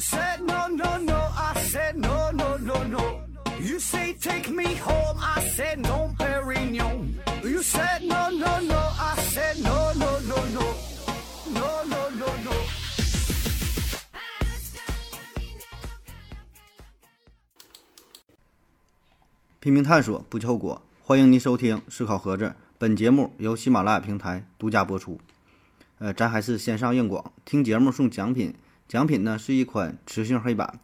said no no no, I said no no no no. You say take me home, I said no, Perignon. You said no no no, I said no no no no, no no no no. 拼命探索，不计后果。欢迎您收听《思考盒子》，本节目由喜马拉雅平台独家播出。呃，咱还是先上硬广，听节目送奖品，奖品呢是一款磁性黑板，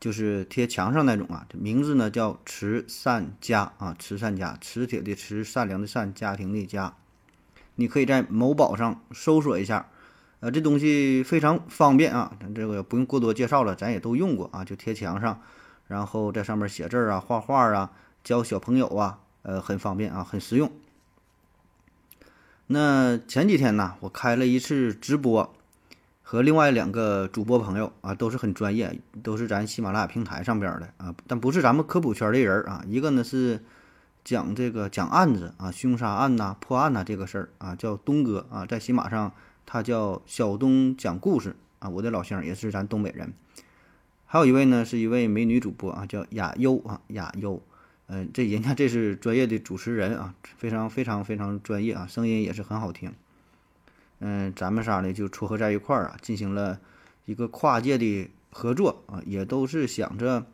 就是贴墙上那种啊。这名字呢叫慈善家啊，慈善家，磁铁的磁，善良的善，家庭的家。你可以在某宝上搜索一下，呃，这东西非常方便啊，咱这个不用过多介绍了，咱也都用过啊，就贴墙上，然后在上面写字儿啊、画画啊、教小朋友啊，呃，很方便啊，很实用。那前几天呢，我开了一次直播，和另外两个主播朋友啊，都是很专业，都是咱喜马拉雅平台上边的啊，但不是咱们科普圈的人啊。一个呢是讲这个讲案子啊，凶杀案呐、破案呐这个事儿啊，叫东哥啊，在喜马上他叫小东讲故事啊，我的老乡也是咱东北人。还有一位呢，是一位美女主播啊，叫雅优啊，雅优。嗯，这人家这是专业的主持人啊，非常非常非常专业啊，声音也是很好听。嗯，咱们仨呢就撮合在一块儿啊，进行了一个跨界的合作啊，也都是想着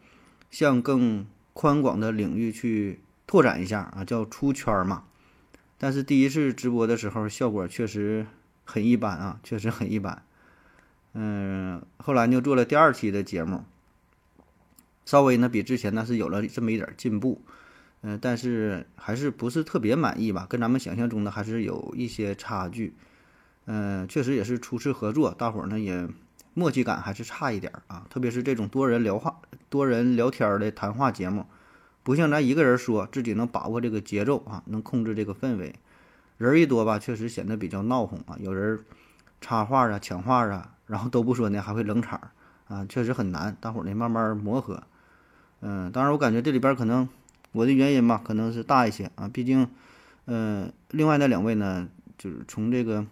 向更宽广的领域去拓展一下啊，叫出圈嘛。但是第一次直播的时候，效果确实很一般啊，确实很一般。嗯，后来就做了第二期的节目。稍微呢比之前呢是有了这么一点进步，嗯，但是还是不是特别满意吧？跟咱们想象中的还是有一些差距，嗯，确实也是初次合作，大伙儿呢也默契感还是差一点儿啊。特别是这种多人聊话、多人聊天的谈话节目，不像咱一个人说，自己能把握这个节奏啊，能控制这个氛围。人一多吧，确实显得比较闹哄啊，有人插话啊、抢话啊，然后都不说呢，还会冷场啊，确实很难。大伙儿呢慢慢磨合。嗯，当然，我感觉这里边可能我的原因吧，可能是大一些啊。毕竟，嗯，另外那两位呢，就是从这个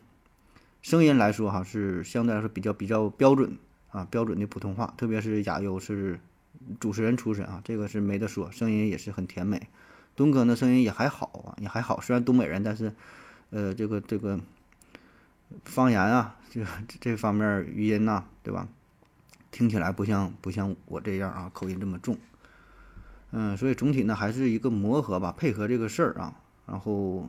声音来说哈，是相对来说比较比较标准啊，标准的普通话。特别是亚优是主持人出身啊，这个是没得说，声音也是很甜美。东哥呢，声音也还好啊，也还好。虽然东北人，但是呃，这个这个方言啊，这这方面语音呐，对吧？听起来不像不像我这样啊，口音这么重。嗯，所以总体呢还是一个磨合吧，配合这个事儿啊。然后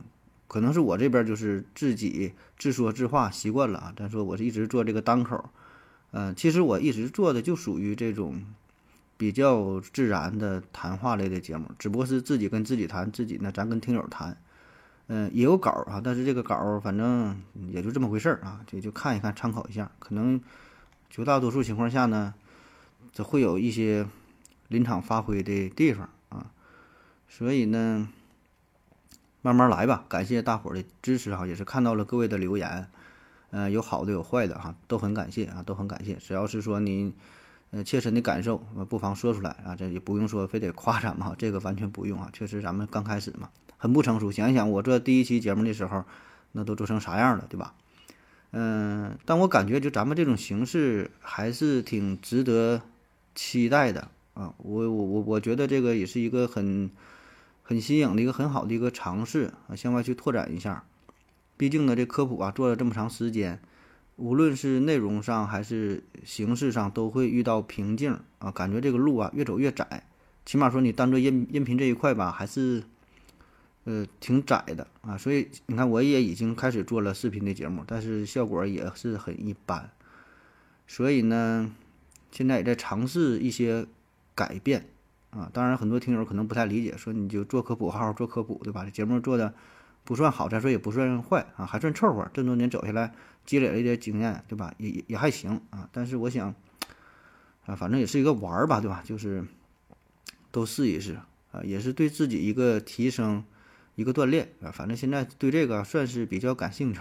可能是我这边就是自己自说自话习惯了啊。咱说我是一直做这个单口，嗯，其实我一直做的就属于这种比较自然的谈话类的节目，只不过是自己跟自己谈，自己呢咱跟听友谈，嗯，也有稿啊，但是这个稿反正也就这么回事儿啊，就就看一看参考一下。可能绝大多数情况下呢，这会有一些。临场发挥的地方啊，所以呢，慢慢来吧。感谢大伙儿的支持哈，也是看到了各位的留言，嗯，有好的有坏的哈，都很感谢啊，都很感谢。只要是说您呃切身的感受，不妨说出来啊，这也不用说非得夸咱们哈，这个完全不用啊。确实咱们刚开始嘛，很不成熟。想一想我做第一期节目的时候，那都做成啥样了，对吧？嗯，但我感觉就咱们这种形式还是挺值得期待的。啊，我我我我觉得这个也是一个很很新颖的一个很好的一个尝试啊，向外去拓展一下。毕竟呢，这科普啊做了这么长时间，无论是内容上还是形式上，都会遇到瓶颈啊。感觉这个路啊越走越窄，起码说你单做音音频这一块吧，还是呃挺窄的啊。所以你看，我也已经开始做了视频的节目，但是效果也是很一般。所以呢，现在也在尝试一些。改变啊，当然很多听友可能不太理解，说你就做科普，好好做科普，对吧？这节目做的不算好，再说也不算坏啊，还算凑合。这么多年走下来，积累了一点经验，对吧？也也也还行啊。但是我想啊，反正也是一个玩儿吧，对吧？就是都试一试啊，也是对自己一个提升，一个锻炼啊。反正现在对这个算是比较感兴趣。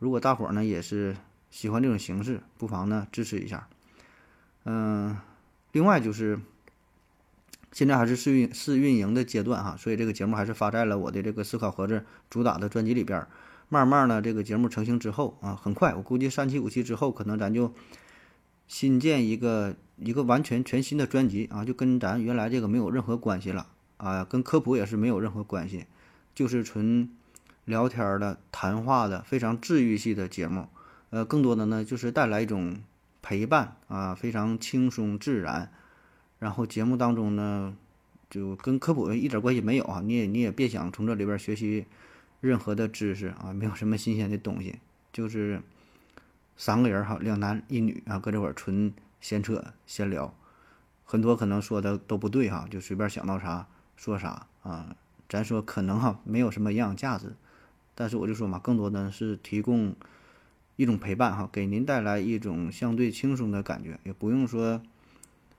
如果大伙儿呢也是喜欢这种形式，不妨呢支持一下，嗯。另外就是，现在还是试运试运营的阶段哈，所以这个节目还是发在了我的这个思考盒子主打的专辑里边。慢慢呢，这个节目成型之后啊，很快，我估计三期五期之后，可能咱就新建一个一个完全全新的专辑啊，就跟咱原来这个没有任何关系了啊，跟科普也是没有任何关系，就是纯聊天的谈话的非常治愈系的节目。呃，更多的呢就是带来一种陪伴啊，非常轻松自然。然后节目当中呢，就跟科普一点关系没有啊，你也你也别想从这里边学习任何的知识啊，没有什么新鲜的东西，就是三个人哈，两男一女啊，搁这块儿纯闲扯闲聊，很多可能说的都不对哈，就随便想到啥说啥啊。咱说可能哈没有什么营养价值，但是我就说嘛，更多的是提供。一种陪伴哈，给您带来一种相对轻松的感觉，也不用说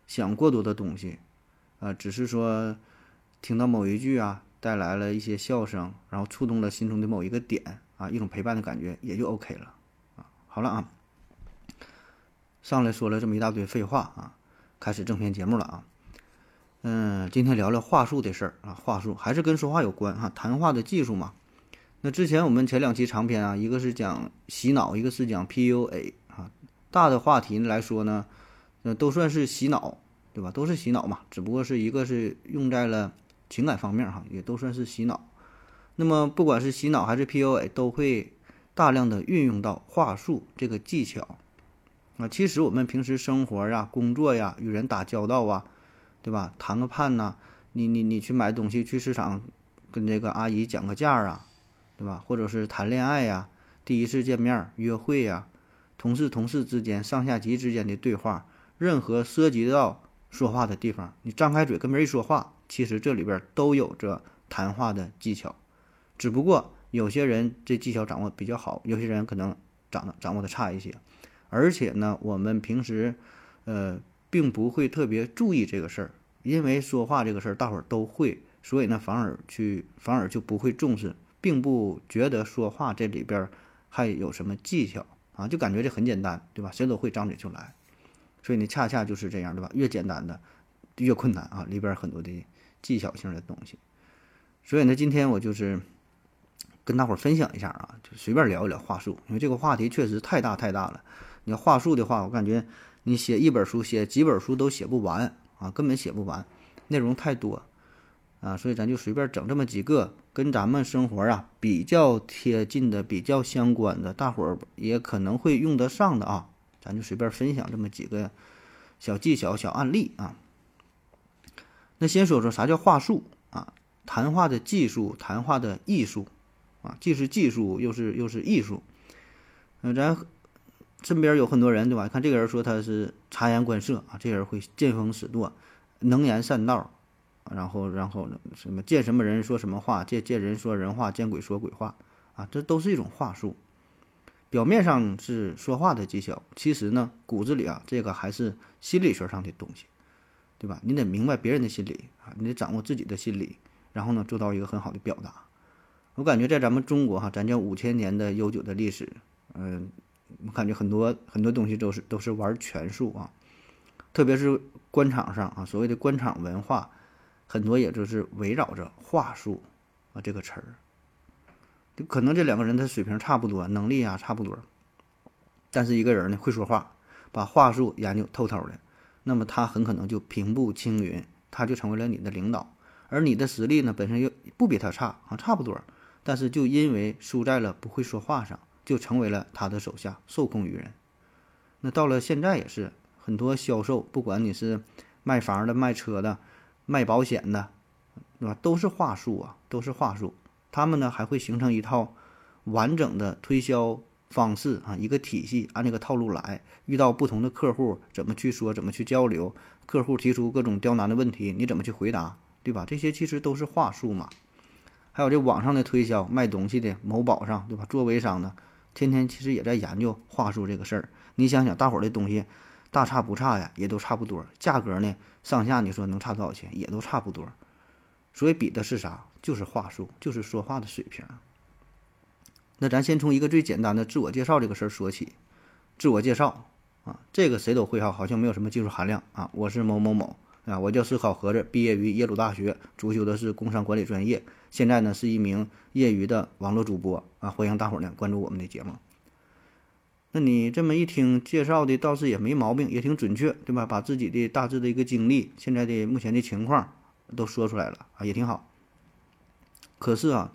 想过多的东西，啊，只是说听到某一句啊，带来了一些笑声，然后触动了心中的某一个点啊，一种陪伴的感觉也就 OK 了啊。好了啊，上来说了这么一大堆废话啊，开始正片节目了啊。嗯，今天聊聊话术的事儿啊，话术还是跟说话有关哈，谈话的技术嘛。那之前我们前两期长篇啊，一个是讲洗脑，一个是讲 PUA 啊，大的话题来说呢，那都算是洗脑，对吧？都是洗脑嘛，只不过是一个是用在了情感方面哈，也都算是洗脑。那么不管是洗脑还是 PUA，都会大量的运用到话术这个技巧啊。其实我们平时生活呀、工作呀、与人打交道啊，对吧？谈个判呐，你你你去买东西，去市场跟这个阿姨讲个价啊。对吧？或者是谈恋爱呀，第一次见面约会呀，同事同事之间、上下级之间的对话，任何涉及到说话的地方，你张开嘴跟别人一说话，其实这里边都有着谈话的技巧。只不过有些人这技巧掌握比较好，有些人可能掌的掌握的差一些。而且呢，我们平时呃并不会特别注意这个事儿，因为说话这个事儿大伙儿都会，所以呢反而去反而就不会重视。并不觉得说话这里边还有什么技巧啊，就感觉这很简单，对吧？谁都会张嘴就来，所以呢，恰恰就是这样，对吧？越简单的越困难啊，里边很多的技巧性的东西。所以呢，今天我就是跟大伙儿分享一下啊，就随便聊一聊话术，因为这个话题确实太大太大了。你要话术的话，我感觉你写一本书、写几本书都写不完啊，根本写不完，内容太多。啊，所以咱就随便整这么几个跟咱们生活啊比较贴近的、比较相关的，大伙儿也可能会用得上的啊，咱就随便分享这么几个小技巧、小案例啊。那先说说啥叫话术啊？谈话的技术，谈话的艺术啊，既是技术又是又是艺术。嗯，咱身边有很多人对吧？看这个人说他是察言观色啊，这人会见风使舵，能言善道。然后，然后什么见什么人说什么话，见见人说人话，见鬼说鬼话，啊，这都是一种话术。表面上是说话的技巧，其实呢，骨子里啊，这个还是心理学上的东西，对吧？你得明白别人的心理啊，你得掌握自己的心理，然后呢，做到一个很好的表达。我感觉在咱们中国哈，咱叫五千年的悠久的历史，嗯，我感觉很多很多东西都是都是玩权术啊，特别是官场上啊，所谓的官场文化。很多也就是围绕着话术啊这个词儿，可能这两个人他水平差不多，能力啊差不多，但是一个人呢会说话，把话术研究透透的，那么他很可能就平步青云，他就成为了你的领导，而你的实力呢本身又不比他差啊差不多，但是就因为输在了不会说话上，就成为了他的手下，受控于人。那到了现在也是很多销售，不管你是卖房的卖车的。卖保险的，对吧？都是话术啊，都是话术。他们呢还会形成一套完整的推销方式啊，一个体系，按这个套路来。遇到不同的客户，怎么去说，怎么去交流？客户提出各种刁难的问题，你怎么去回答，对吧？这些其实都是话术嘛。还有这网上的推销，卖东西的某宝上，对吧？做微商的，天天其实也在研究话术这个事儿。你想想，大伙儿的东西。大差不差呀，也都差不多。价格呢，上下你说能差多少钱，也都差不多。所以比的是啥？就是话术，就是说话的水平。那咱先从一个最简单的自我介绍这个事儿说起。自我介绍啊，这个谁都会哈，好像没有什么技术含量啊。我是某某某啊，我叫思考盒子，毕业于耶鲁大学，主修的是工商管理专业，现在呢是一名业余的网络主播啊。欢迎大伙儿呢关注我们的节目。那你这么一听，介绍的倒是也没毛病，也挺准确，对吧？把自己的大致的一个经历、现在的目前的情况都说出来了啊，也挺好。可是啊，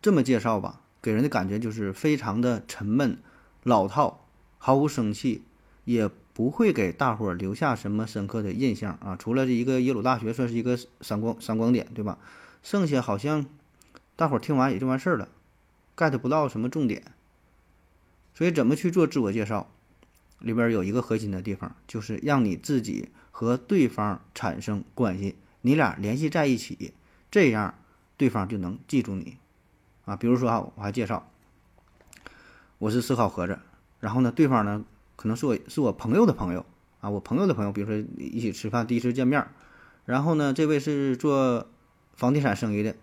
这么介绍吧，给人的感觉就是非常的沉闷、老套，毫无生气，也不会给大伙儿留下什么深刻的印象啊。除了这一个耶鲁大学算是一个闪光闪光点，对吧？剩下好像大伙儿听完也就完事儿了，get 不到什么重点。所以，怎么去做自我介绍？里边有一个核心的地方，就是让你自己和对方产生关系，你俩联系在一起，这样对方就能记住你。啊，比如说啊，我还介绍我是思考盒子，然后呢，对方呢可能是我是我朋友的朋友啊，我朋友的朋友，比如说一起吃饭，第一次见面，然后呢，这位是做房地产生意的，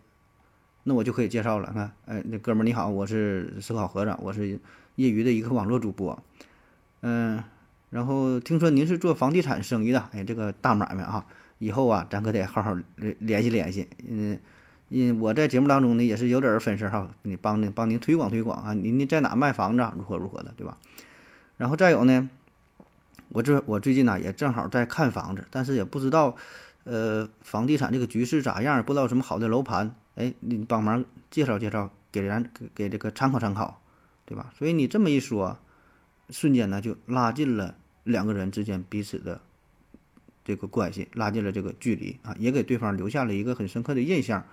那我就可以介绍了。看，哎，那哥们儿你好，我是思考盒子，我是。业余的一个网络主播，嗯，然后听说您是做房地产生意的，哎，这个大买卖啊，以后啊，咱可得好好联联系联系，嗯，因我在节目当中呢也是有点分事哈，你帮您帮您推广推广啊，您您在哪卖房子，如何如何的，对吧？然后再有呢，我这我最近呢也正好在看房子，但是也不知道，呃，房地产这个局势咋样，不知道什么好的楼盘，哎，你帮忙介绍介绍，给咱给给这个参考参考。对吧？所以你这么一说，瞬间呢就拉近了两个人之间彼此的这个关系，拉近了这个距离啊，也给对方留下了一个很深刻的印象。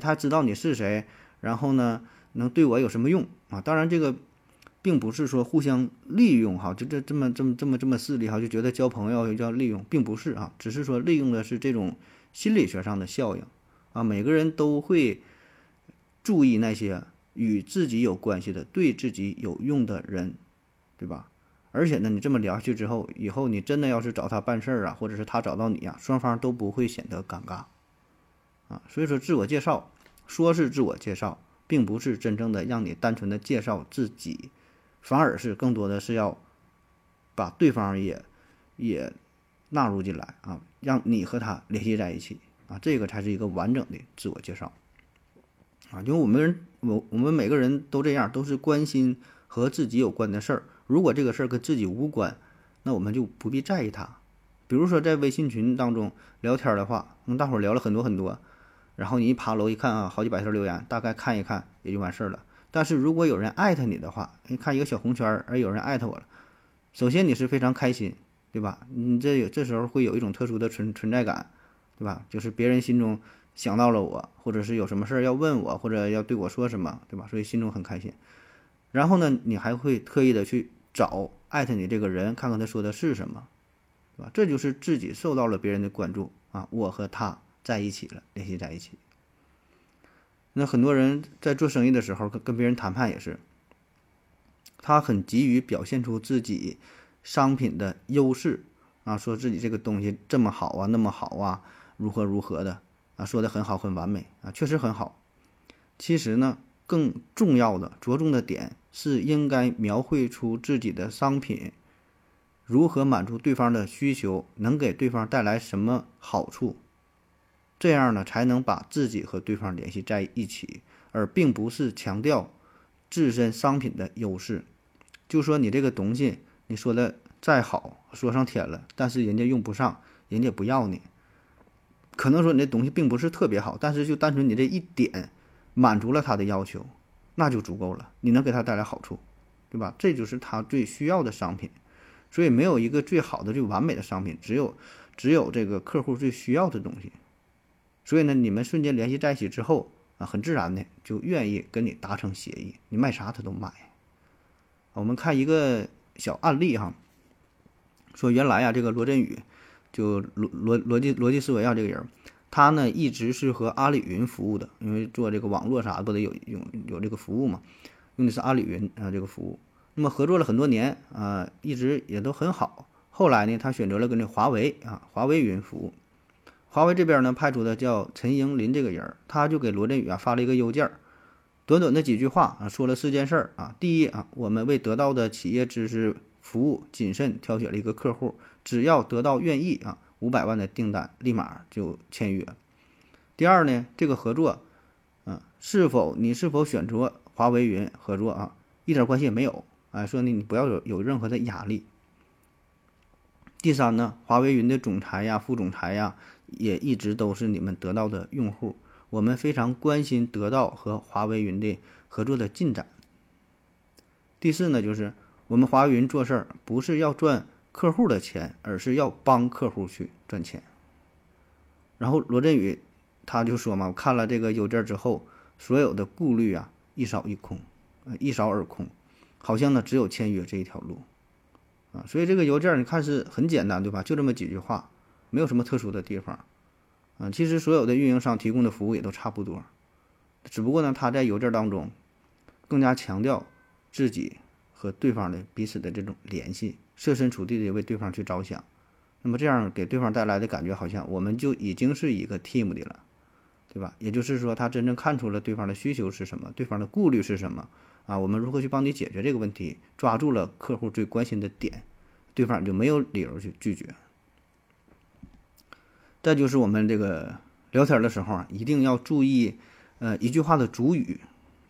他知道你是谁，然后呢能对我有什么用啊？当然，这个并不是说互相利用哈，就这这么这么这么这么势利哈，就觉得交朋友叫利用，并不是啊，只是说利用的是这种心理学上的效应啊。每个人都会注意那些。与自己有关系的、对自己有用的人，对吧？而且呢，你这么聊下去之后，以后你真的要是找他办事儿啊，或者是他找到你啊，双方都不会显得尴尬啊。所以说，自我介绍说是自我介绍，并不是真正的让你单纯的介绍自己，反而是更多的是要把对方也也纳入进来啊，让你和他联系在一起啊，这个才是一个完整的自我介绍。啊，因为我们，我我们每个人都这样，都是关心和自己有关的事儿。如果这个事儿跟自己无关，那我们就不必在意它。比如说在微信群当中聊天的话，跟大伙儿聊了很多很多，然后你一爬楼一看啊，好几百条留言，大概看一看也就完事儿了。但是如果有人艾特你的话，你看一个小红圈儿，而有人艾特我了，首先你是非常开心，对吧？你这有这时候会有一种特殊的存存在感，对吧？就是别人心中。想到了我，或者是有什么事儿要问我，或者要对我说什么，对吧？所以心中很开心。然后呢，你还会特意的去找艾特你这个人，看看他说的是什么，对吧？这就是自己受到了别人的关注啊！我和他在一起了，联系在一起。那很多人在做生意的时候，跟跟别人谈判也是，他很急于表现出自己商品的优势啊，说自己这个东西这么好啊，那么好啊，如何如何的。啊，说的很好，很完美啊，确实很好。其实呢，更重要的着重的点是应该描绘出自己的商品如何满足对方的需求，能给对方带来什么好处，这样呢才能把自己和对方联系在一起，而并不是强调自身商品的优势。就说你这个东西，你说的再好，说上天了，但是人家用不上，人家不要你。可能说你这东西并不是特别好，但是就单纯你这一点满足了他的要求，那就足够了。你能给他带来好处，对吧？这就是他最需要的商品。所以没有一个最好的、最完美的商品，只有只有这个客户最需要的东西。所以呢，你们瞬间联系在一起之后啊，很自然的就愿意跟你达成协议，你卖啥他都买。我们看一个小案例哈，说原来呀，这个罗振宇。就逻逻逻辑逻辑思维啊，这个人，他呢一直是和阿里云服务的，因为做这个网络啥不得有有有这个服务嘛，用的是阿里云啊这个服务。那么合作了很多年啊，一直也都很好。后来呢，他选择了跟这华为啊华为云服务。华为这边呢派出的叫陈英林这个人，他就给罗振宇啊发了一个邮件，短短的几句话啊，说了四件事儿啊。第一啊，我们为得到的企业知识服务谨慎挑选了一个客户。只要得到愿意啊，五百万的订单立马就签约。第二呢，这个合作，嗯，是否你是否选择华为云合作啊，一点关系也没有哎，说呢你不要有有任何的压力。第三呢，华为云的总裁呀、副总裁呀，也一直都是你们得到的用户，我们非常关心得到和华为云的合作的进展。第四呢，就是我们华为云做事儿不是要赚客户的钱，而是要帮客户去赚钱。然后罗振宇他就说嘛，我看了这个邮件之后，所有的顾虑啊一扫一空，一扫而空，好像呢只有签约这一条路啊。所以这个邮件你看是很简单对吧？就这么几句话，没有什么特殊的地方嗯。其实所有的运营商提供的服务也都差不多，只不过呢他在邮件当中更加强调自己和对方的彼此的这种联系，设身处地的为对方去着想。那么这样给对方带来的感觉，好像我们就已经是一个 team 的了，对吧？也就是说，他真正看出了对方的需求是什么，对方的顾虑是什么啊？我们如何去帮你解决这个问题？抓住了客户最关心的点，对方就没有理由去拒绝。再就是我们这个聊天的时候啊，一定要注意，呃，一句话的主语，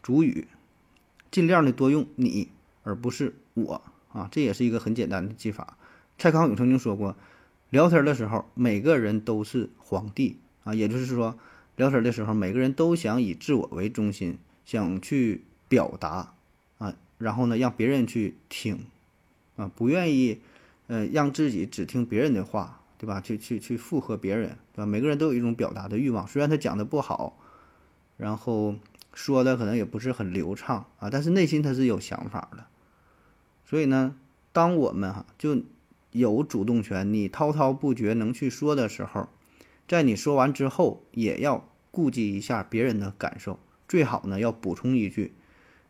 主语，尽量的多用你，而不是我啊，这也是一个很简单的技法。蔡康永曾经说过，聊天的时候，每个人都是皇帝啊，也就是说，聊天的时候，每个人都想以自我为中心，想去表达啊，然后呢，让别人去听啊，不愿意，呃，让自己只听别人的话。对吧？去去去附和别人，对吧？每个人都有一种表达的欲望，虽然他讲的不好，然后说的可能也不是很流畅啊，但是内心他是有想法的。所以呢，当我们哈就有主动权，你滔滔不绝能去说的时候，在你说完之后，也要顾及一下别人的感受，最好呢要补充一句，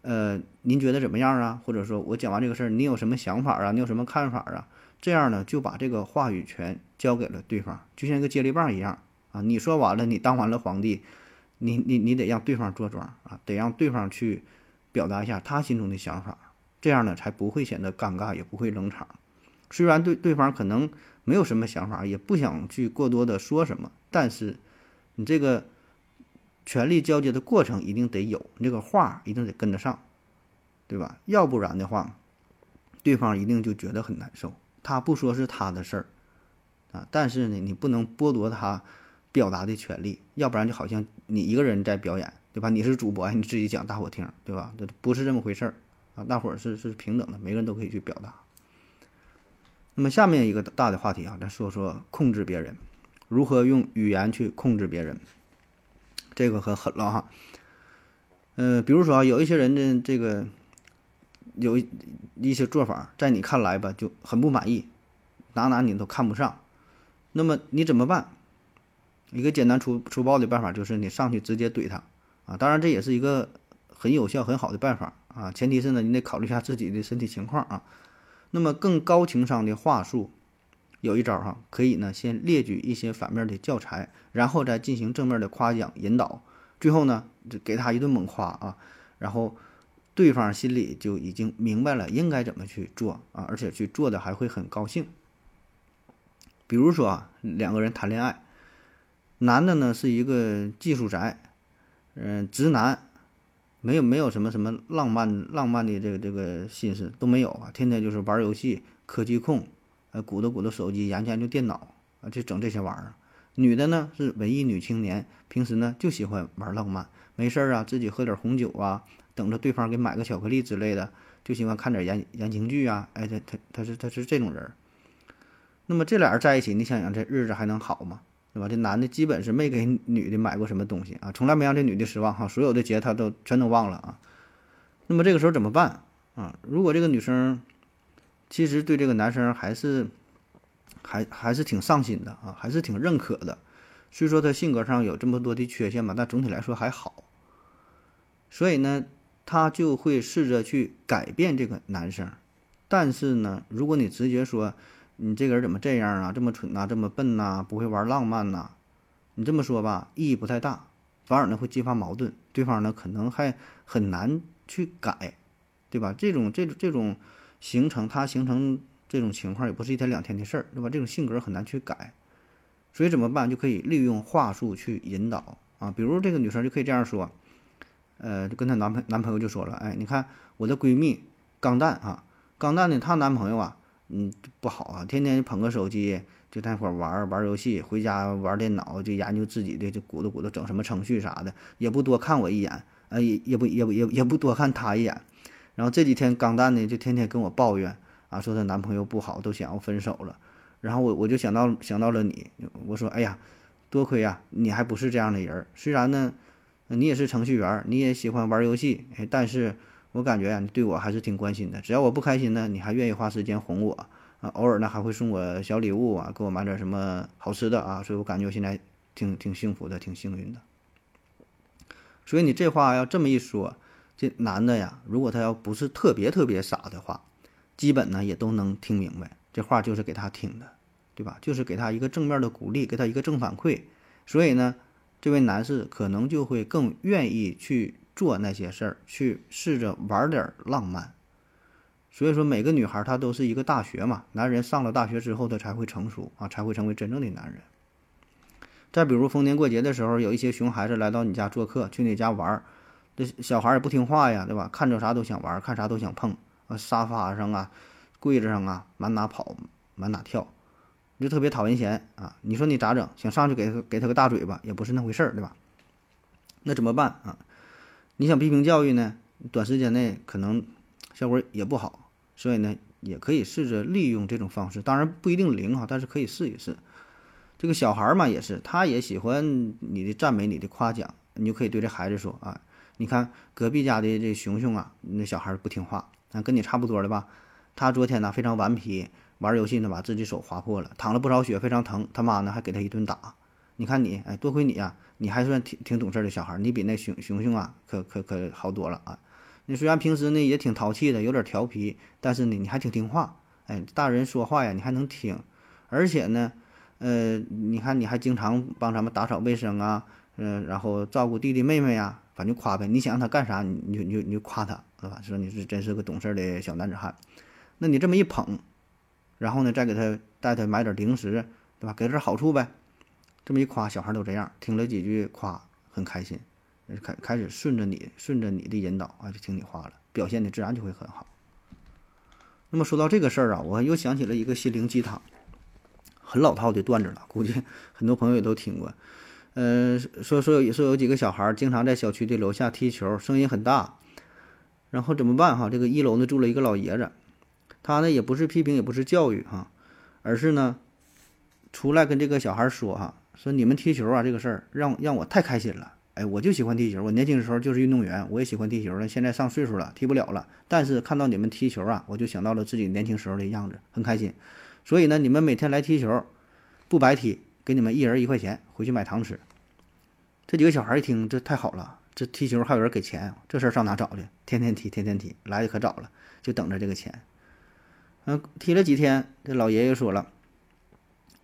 呃，您觉得怎么样啊？或者说我讲完这个事儿，你有什么想法啊？你有什么看法啊？这样呢，就把这个话语权交给了对方，就像一个接力棒一样啊！你说完了，你当完了皇帝，你你你得让对方坐庄啊，得让对方去表达一下他心中的想法，这样呢才不会显得尴尬，也不会冷场。虽然对对方可能没有什么想法，也不想去过多的说什么，但是你这个权力交接的过程一定得有，你这个话一定得跟得上，对吧？要不然的话，对方一定就觉得很难受。他不说是他的事儿，啊，但是呢，你不能剥夺他表达的权利，要不然就好像你一个人在表演，对吧？你是主播，你自己讲大伙听，对吧？这不是这么回事儿啊！大伙儿是是平等的，每个人都可以去表达。那么下面一个大的话题啊，咱说说控制别人，如何用语言去控制别人，这个可狠了哈。嗯，比如说啊，有一些人的这个。有一些做法，在你看来吧，就很不满意，哪哪你都看不上，那么你怎么办？一个简单粗粗暴的办法就是你上去直接怼他啊！当然这也是一个很有效很好的办法啊，前提是呢你得考虑一下自己的身体情况啊。那么更高情商的话术，有一招哈，可以呢先列举一些反面的教材，然后再进行正面的夸奖引导，最后呢就给他一顿猛夸啊，然后。对方心里就已经明白了应该怎么去做啊，而且去做的还会很高兴。比如说啊，两个人谈恋爱，男的呢是一个技术宅，嗯，直男，没有没有什么什么浪漫浪漫的这个这个心思都没有啊，天天就是玩游戏，科技控，呃，鼓捣鼓捣手机，研究研究电脑啊，就整这些玩意儿。女的呢是文艺女青年，平时呢就喜欢玩浪漫，没事儿啊自己喝点红酒啊。等着对方给买个巧克力之类的，就喜欢看点言言情剧啊！哎，他他他是他是这种人。那么这俩人在一起，你想想这日子还能好吗？对吧？这男的基本是没给女的买过什么东西啊，从来没让这女的失望哈，所有的节他都全都忘了啊。那么这个时候怎么办啊？如果这个女生其实对这个男生还是还还是挺上心的啊，还是挺认可的，虽说他性格上有这么多的缺陷吧，但总体来说还好。所以呢。他就会试着去改变这个男生，但是呢，如果你直接说你这个人怎么这样啊，这么蠢呐，这么笨呐，不会玩浪漫呐，你这么说吧，意义不太大，反而呢会激发矛盾，对方呢可能还很难去改，对吧？这种这种这种形成，他形成这种情况也不是一天两天的事儿，对吧？这种性格很难去改，所以怎么办？就可以利用话术去引导啊，比如这个女生就可以这样说。呃，就跟她男朋男朋友就说了，哎，你看我的闺蜜钢蛋啊，钢蛋呢，她男朋友啊，嗯，不好啊，天天捧个手机就在那块玩儿玩儿游戏，回家玩电脑就研究自己的，就鼓捣鼓捣整什么程序啥的，也不多看我一眼，呃，也也不也不也也不多看他一眼。然后这几天钢蛋呢，就天天跟我抱怨啊，说她男朋友不好，都想要分手了。然后我我就想到想到了你，我说哎呀，多亏呀，你还不是这样的人。虽然呢，你也是程序员，你也喜欢玩游戏，但是我感觉呀，你对我还是挺关心的。只要我不开心呢，你还愿意花时间哄我啊，偶尔呢还会送我小礼物啊，给我买点什么好吃的啊，所以我感觉我现在挺挺幸福的，挺幸运的。所以你这话要这么一说，这男的呀，如果他要不是特别特别傻的话，基本呢也都能听明白，这话就是给他听的。对吧？就是给他一个正面的鼓励，给他一个正反馈，所以呢，这位男士可能就会更愿意去做那些事儿，去试着玩点浪漫。所以说，每个女孩她都是一个大学嘛，男人上了大学之后，他才会成熟啊，才会成为真正的男人。再比如逢年过节的时候，有一些熊孩子来到你家做客，去你家玩儿，这小孩也不听话呀，对吧？看着啥都想玩，看啥都想碰啊，沙发上啊，柜子上啊，满哪跑，满哪跳。你就特别讨人嫌啊！你说你咋整？想上去给他给他个大嘴巴，也不是那回事儿，对吧？那怎么办啊？你想批评教育呢？短时间内可能效果也不好，所以呢，也可以试着利用这种方式，当然不一定灵哈，但是可以试一试。这个小孩嘛，也是，他也喜欢你的赞美、你的夸奖，你就可以对这孩子说啊，你看隔壁家的这熊熊啊，那小孩不听话，啊，跟你差不多的吧？他昨天呢非常顽皮。玩游戏呢，把自己手划破了，淌了不少血，非常疼。他妈呢还给他一顿打。你看你，哎，多亏你啊，你还算挺挺懂事的小孩，你比那熊熊熊啊可可可好多了啊。你虽然平时呢也挺淘气的，有点调皮，但是呢你还挺听话。哎，大人说话呀你还能听，而且呢，呃，你看你还经常帮咱们打扫卫生啊，嗯，然后照顾弟弟妹妹呀，反正夸呗。你想让他干啥，你就你你你就夸他，是吧？说你是真是个懂事的小男子汉。那你这么一捧。然后呢，再给他带他买点零食，对吧？给点好处呗。这么一夸，小孩都这样，听了几句夸，很开心，开开始顺着你，顺着你的引导啊，就听你话了，表现的自然就会很好。那么说到这个事儿啊，我又想起了一个心灵鸡汤，很老套的段子了，估计很多朋友也都听过。嗯，说说有说有几个小孩经常在小区的楼下踢球，声音很大，然后怎么办哈？这个一楼呢住了一个老爷子。他呢也不是批评，也不是教育哈，而是呢，出来跟这个小孩说哈，说你们踢球啊这个事儿让让我太开心了，哎，我就喜欢踢球，我年轻的时候就是运动员，我也喜欢踢球了，现在上岁数了踢不了了，但是看到你们踢球啊，我就想到了自己年轻时候的样子，很开心，所以呢，你们每天来踢球，不白踢，给你们一人一块钱，回去买糖吃。这几个小孩一听，这太好了，这踢球还有人给钱，这事儿上哪找去？天天踢，天天踢，来的可早了，就等着这个钱。嗯，踢了几天，这老爷爷说了，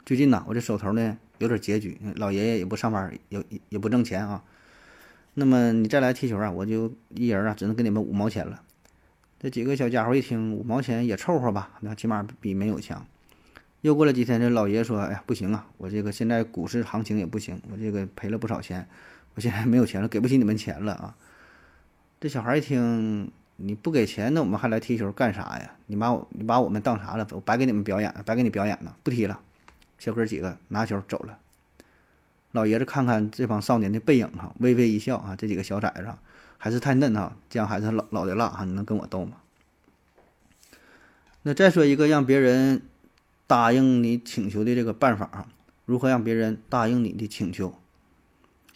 最近呢，我这手头呢有点拮据，老爷爷也不上班，也也不挣钱啊。那么你再来踢球啊，我就一人啊只能给你们五毛钱了。这几个小家伙一听五毛钱也凑合吧，那起码比没有强。又过了几天，这老爷爷说：“哎呀，不行啊，我这个现在股市行情也不行，我这个赔了不少钱，我现在没有钱了，给不起你们钱了啊。”这小孩一听。你不给钱，那我们还来踢球干啥呀？你把我，你把我们当啥了？我白给你们表演了，白给你表演呢？不踢了，小哥几个拿球走了。老爷子看看这帮少年的背影哈，微微一笑啊，这几个小崽子还是太嫩哈，这样还是老老的辣哈，你能跟我斗吗？那再说一个让别人答应你请求的这个办法啊，如何让别人答应你的请求？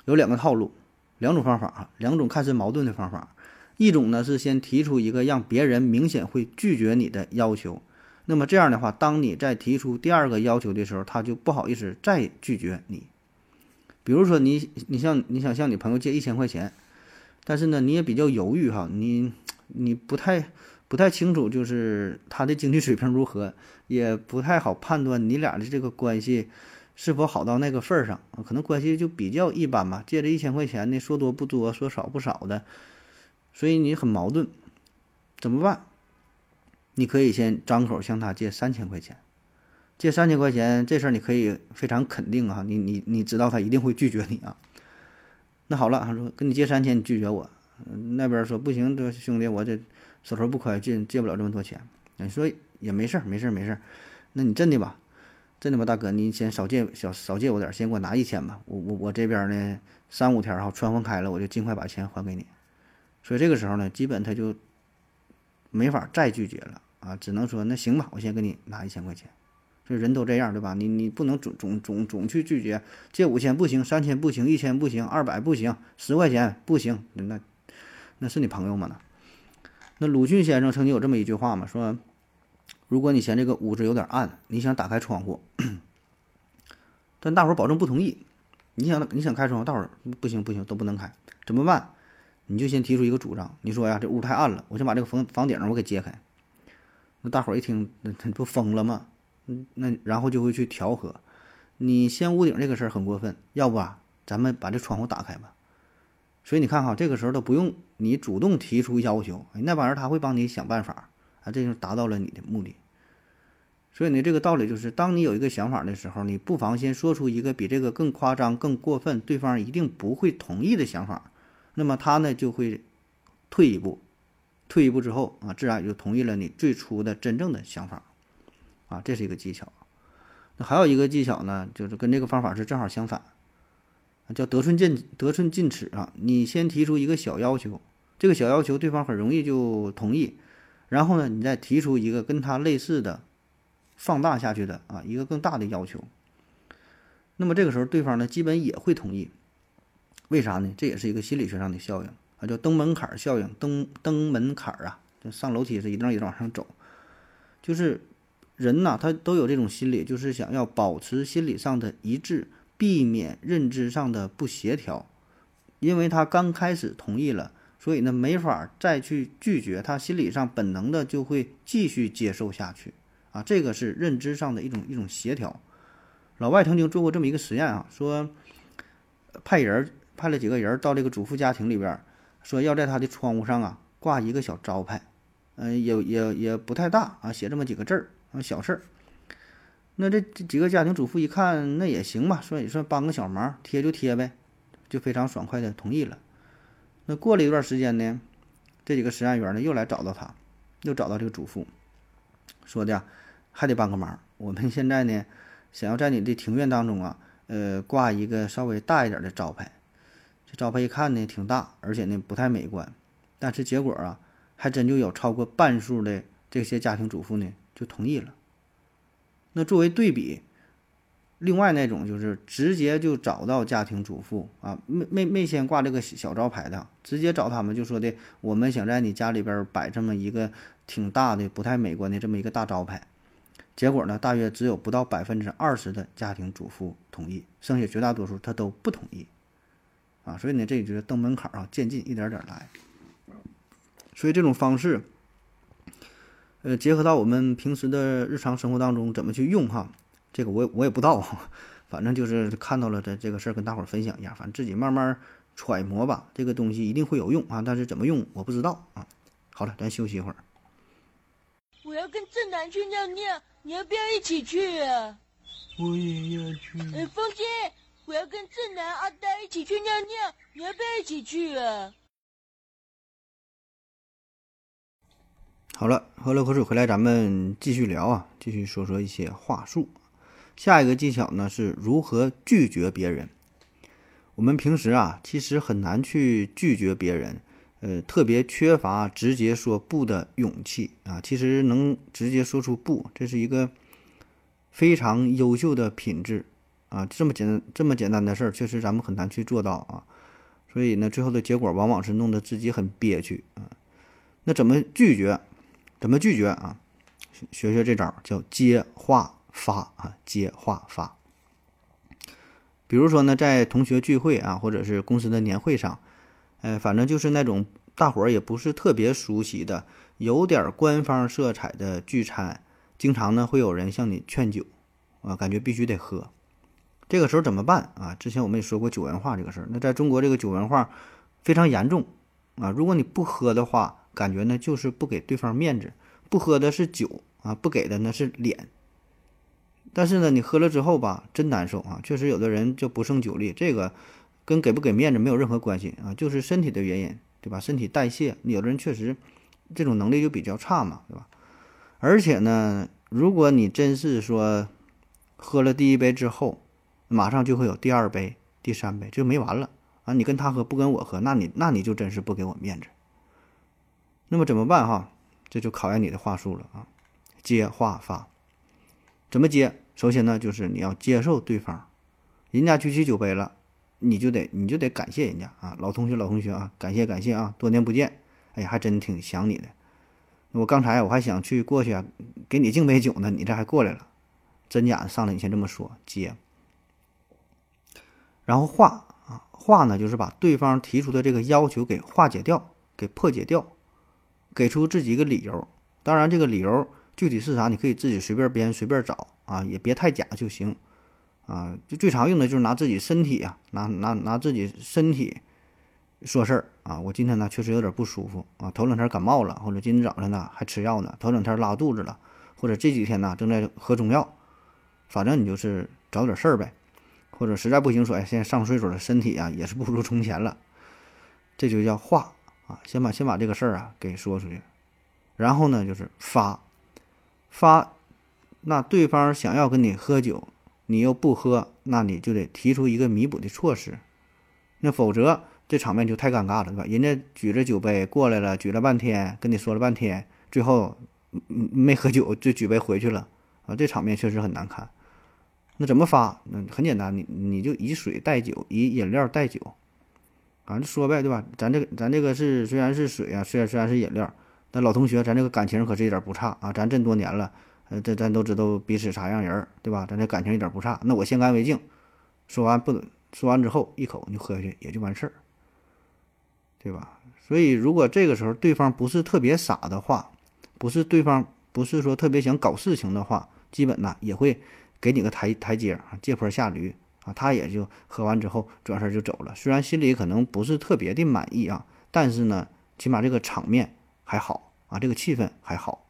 有两个套路，两种方法啊，两种看似矛盾的方法。一种呢是先提出一个让别人明显会拒绝你的要求，那么这样的话，当你在提出第二个要求的时候，他就不好意思再拒绝你。比如说你你向你想向你朋友借一千块钱，但是呢你也比较犹豫哈，你你不太不太清楚就是他的经济水平如何，也不太好判断你俩的这个关系是否好到那个份儿上可能关系就比较一般吧。借这一千块钱呢，说多不多，说少不少的。所以你很矛盾，怎么办？你可以先张口向他借三千块钱，借三千块钱这事儿你可以非常肯定啊，你你你知道他一定会拒绝你啊。那好了，他说跟你借三千，你拒绝我，那边说不行，这兄弟我这手头不宽，借借不了这么多钱。你说也没事儿，没事儿，没事儿。那你真的吧，真的吧，大哥，你先少借少少借我点，先给我拿一千吧。我我我这边呢，三五天哈，窗户开了，我就尽快把钱还给你。所以这个时候呢，基本他就没法再拒绝了啊，只能说那行吧，我先给你拿一千块钱。这人都这样，对吧？你你不能总总总总去拒绝，借五千不行，三千不行，一千不行，二百不行，十块钱不行，那那是你朋友吗？那那鲁迅先生曾经有这么一句话嘛，说如果你嫌这个屋子有点暗，你想打开窗户，但大伙儿保证不同意，你想你想开窗户，大伙儿不行不行都不能开，怎么办？你就先提出一个主张，你说呀，这屋太暗了，我先把这个房房顶我给揭开。那大伙儿一听，那那不疯了吗？嗯，那然后就会去调和。你掀屋顶这个事儿很过分，要不啊，咱们把这窗户打开吧。所以你看哈，这个时候都不用你主动提出要求，那帮人他会帮你想办法啊，这就达到了你的目的。所以呢，这个道理就是，当你有一个想法的时候，你不妨先说出一个比这个更夸张、更过分，对方一定不会同意的想法，那么他呢就会退一步，退一步之后啊，自然也就同意了你最初的真正的想法。啊，这是一个技巧。那还有一个技巧呢，就是跟这个方法是正好相反，叫得寸进得寸进尺啊。你先提出一个小要求，这个小要求对方很容易就同意，然后呢，你再提出一个跟他类似的、放大下去的啊一个更大的要求。那么这个时候对方呢，基本也会同意。为啥呢？这也是一个心理学上的效应啊，叫登门槛效应。登登门槛啊，就上楼梯是一段一段往上走，就是。人呐，他都有这种心理，就是想要保持心理上的一致，避免认知上的不协调。因为他刚开始同意了，所以呢，没法再去拒绝，他心理上本能的就会继续接受下去。啊，这个是认知上的一种一种协调。老外曾经做过这么一个实验啊，说派人派了几个人到这个主妇家庭里边，说要在他的窗户上啊挂一个小招牌，嗯，也也也不太大啊，写这么几个字儿。小事儿，那这这几个家庭主妇一看，那也行吧，说也算帮个小忙，贴就贴呗，就非常爽快的同意了。那过了一段时间呢，这几个实验员呢又来找到他，又找到这个主妇，说的还得帮个忙。我们现在呢，想要在你的庭院当中啊，呃，挂一个稍微大一点的招牌。招牌一看呢挺大，而且呢不太美观，但是结果啊，还真就有超过半数的这些家庭主妇呢。就同意了。那作为对比，另外那种就是直接就找到家庭主妇啊，没没没先挂这个小招牌的，直接找他们就说的，我们想在你家里边摆这么一个挺大的、不太美观的这么一个大招牌。结果呢，大约只有不到百分之二十的家庭主妇同意，剩下绝大多数他都不同意。啊，所以呢，这就是登门槛啊，渐进，一点点来。所以这种方式。呃，结合到我们平时的日常生活当中，怎么去用哈？这个我我也不知道，反正就是看到了这这个事儿，跟大伙儿分享一下，反正自己慢慢揣摩吧。这个东西一定会有用啊，但是怎么用我不知道啊。好了，咱休息一会儿。我要跟正南去尿尿，你要不要一起去啊？我也要去。哎，风姐，我要跟正南、阿呆一起去尿尿，你要不要一起去啊？好了，喝了口水回来，咱们继续聊啊，继续说说一些话术。下一个技巧呢是如何拒绝别人。我们平时啊，其实很难去拒绝别人，呃，特别缺乏直接说不的勇气啊。其实能直接说出不，这是一个非常优秀的品质啊。这么简单这么简单的事儿，确实咱们很难去做到啊。所以呢，最后的结果往往是弄得自己很憋屈啊。那怎么拒绝？怎么拒绝啊？学学这招叫接话发啊，接话发。比如说呢，在同学聚会啊，或者是公司的年会上，呃，反正就是那种大伙儿也不是特别熟悉的、有点官方色彩的聚餐，经常呢会有人向你劝酒啊，感觉必须得喝。这个时候怎么办啊？之前我们也说过酒文化这个事儿。那在中国这个酒文化非常严重啊，如果你不喝的话。感觉呢，就是不给对方面子，不喝的是酒啊，不给的呢是脸。但是呢，你喝了之后吧，真难受啊！确实，有的人就不胜酒力，这个跟给不给面子没有任何关系啊，就是身体的原因，对吧？身体代谢，有的人确实这种能力就比较差嘛，对吧？而且呢，如果你真是说喝了第一杯之后，马上就会有第二杯、第三杯，就没完了啊！你跟他喝，不跟我喝，那你那你就真是不给我面子。那么怎么办哈？这就考验你的话术了啊！接话法，怎么接？首先呢，就是你要接受对方，人家举起酒杯了，你就得你就得感谢人家啊，老同学老同学啊，感谢感谢啊，多年不见，哎呀，还真挺想你的。我刚才我还想去过去，给你敬杯酒呢，你这还过来了，真假上来你先这么说接。然后化啊化呢，就是把对方提出的这个要求给化解掉，给破解掉，给出自己一个理由。当然，这个理由具体是啥，你可以自己随便编、随便找啊，也别太假就行啊。就最常用的就是拿自己身体啊，拿拿拿自己身体说事儿啊。我今天呢确实有点不舒服啊，头两天感冒了，或者今天早上呢还吃药呢，头两天拉肚子了，或者这几天呢正在喝中药，反正你就是找点事儿呗。或者实在不行，说哎，现在上岁数了，身体啊也是不如从前了，这就叫话啊，先把先把这个事儿啊给说出去，然后呢就是发发，那对方想要跟你喝酒，你又不喝，那你就得提出一个弥补的措施，那否则这场面就太尴尬了，对吧？人家举着酒杯过来了，举了半天，跟你说了半天，最后没喝酒就举杯回去了啊，这场面确实很难看。那怎么发？那很简单，你你就以水代酒，以饮料代酒，反正说呗，对吧？咱这个咱这个是虽然是水啊，虽然虽然是饮料，但老同学，咱这个感情可是一点不差啊！咱这么多年了，呃，这咱都知道彼此啥样人，对吧？咱这感情一点不差。那我先干为敬，说完不说完之后，一口你喝下去也就完事儿，对吧？所以如果这个时候对方不是特别傻的话，不是对方不是说特别想搞事情的话，基本呢也会。给你个台台阶啊，借坡下驴啊，他也就喝完之后转身就走了。虽然心里可能不是特别的满意啊，但是呢，起码这个场面还好啊，这个气氛还好。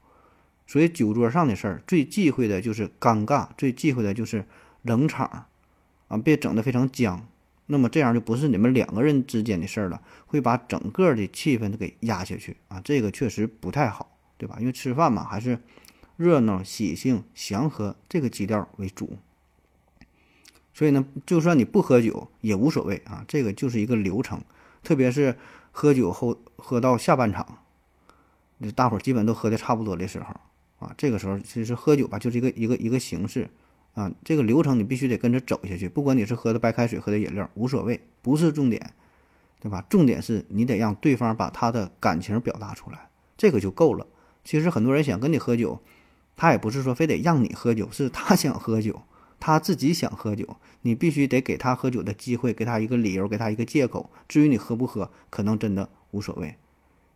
所以酒桌上的事儿最忌讳的就是尴尬，最忌讳的就是冷场啊，别整得非常僵。那么这样就不是你们两个人之间的事儿了，会把整个的气氛都给压下去啊，这个确实不太好，对吧？因为吃饭嘛，还是。热闹、喜庆、祥和这个基调为主，所以呢，就算你不喝酒也无所谓啊。这个就是一个流程，特别是喝酒后喝到下半场，大伙儿基本都喝的差不多的时候啊，这个时候其实喝酒吧就是一个一个一个形式啊。这个流程你必须得跟着走下去，不管你是喝的白开水、喝的饮料，无所谓，不是重点，对吧？重点是你得让对方把他的感情表达出来，这个就够了。其实很多人想跟你喝酒。他也不是说非得让你喝酒，是他想喝酒，他自己想喝酒，你必须得给他喝酒的机会，给他一个理由，给他一个借口。至于你喝不喝，可能真的无所谓，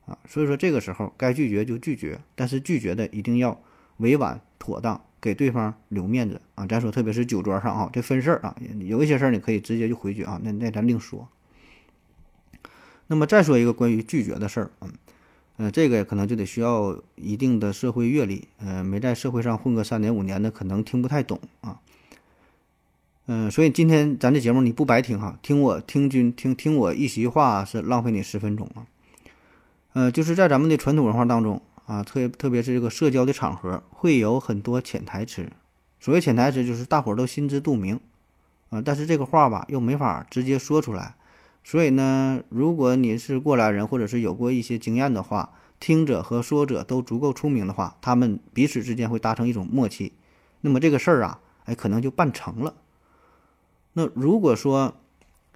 啊，所以说这个时候该拒绝就拒绝，但是拒绝的一定要委婉妥当，给对方留面子啊。咱说特别是酒桌上啊，这分事儿啊，有一些事儿你可以直接就回绝啊，那那咱另说。那么再说一个关于拒绝的事儿，嗯。呃，这个可能就得需要一定的社会阅历，呃，没在社会上混个三年五年的，可能听不太懂啊。嗯，所以今天咱这节目你不白听哈，听我听君听听我一席话是浪费你十分钟啊。呃，就是在咱们的传统文化当中啊，特别特别是这个社交的场合，会有很多潜台词。所谓潜台词，就是大伙儿都心知肚明啊，但是这个话吧，又没法直接说出来。所以呢，如果你是过来人，或者是有过一些经验的话，听者和说者都足够聪明的话，他们彼此之间会达成一种默契，那么这个事儿啊，哎，可能就办成了。那如果说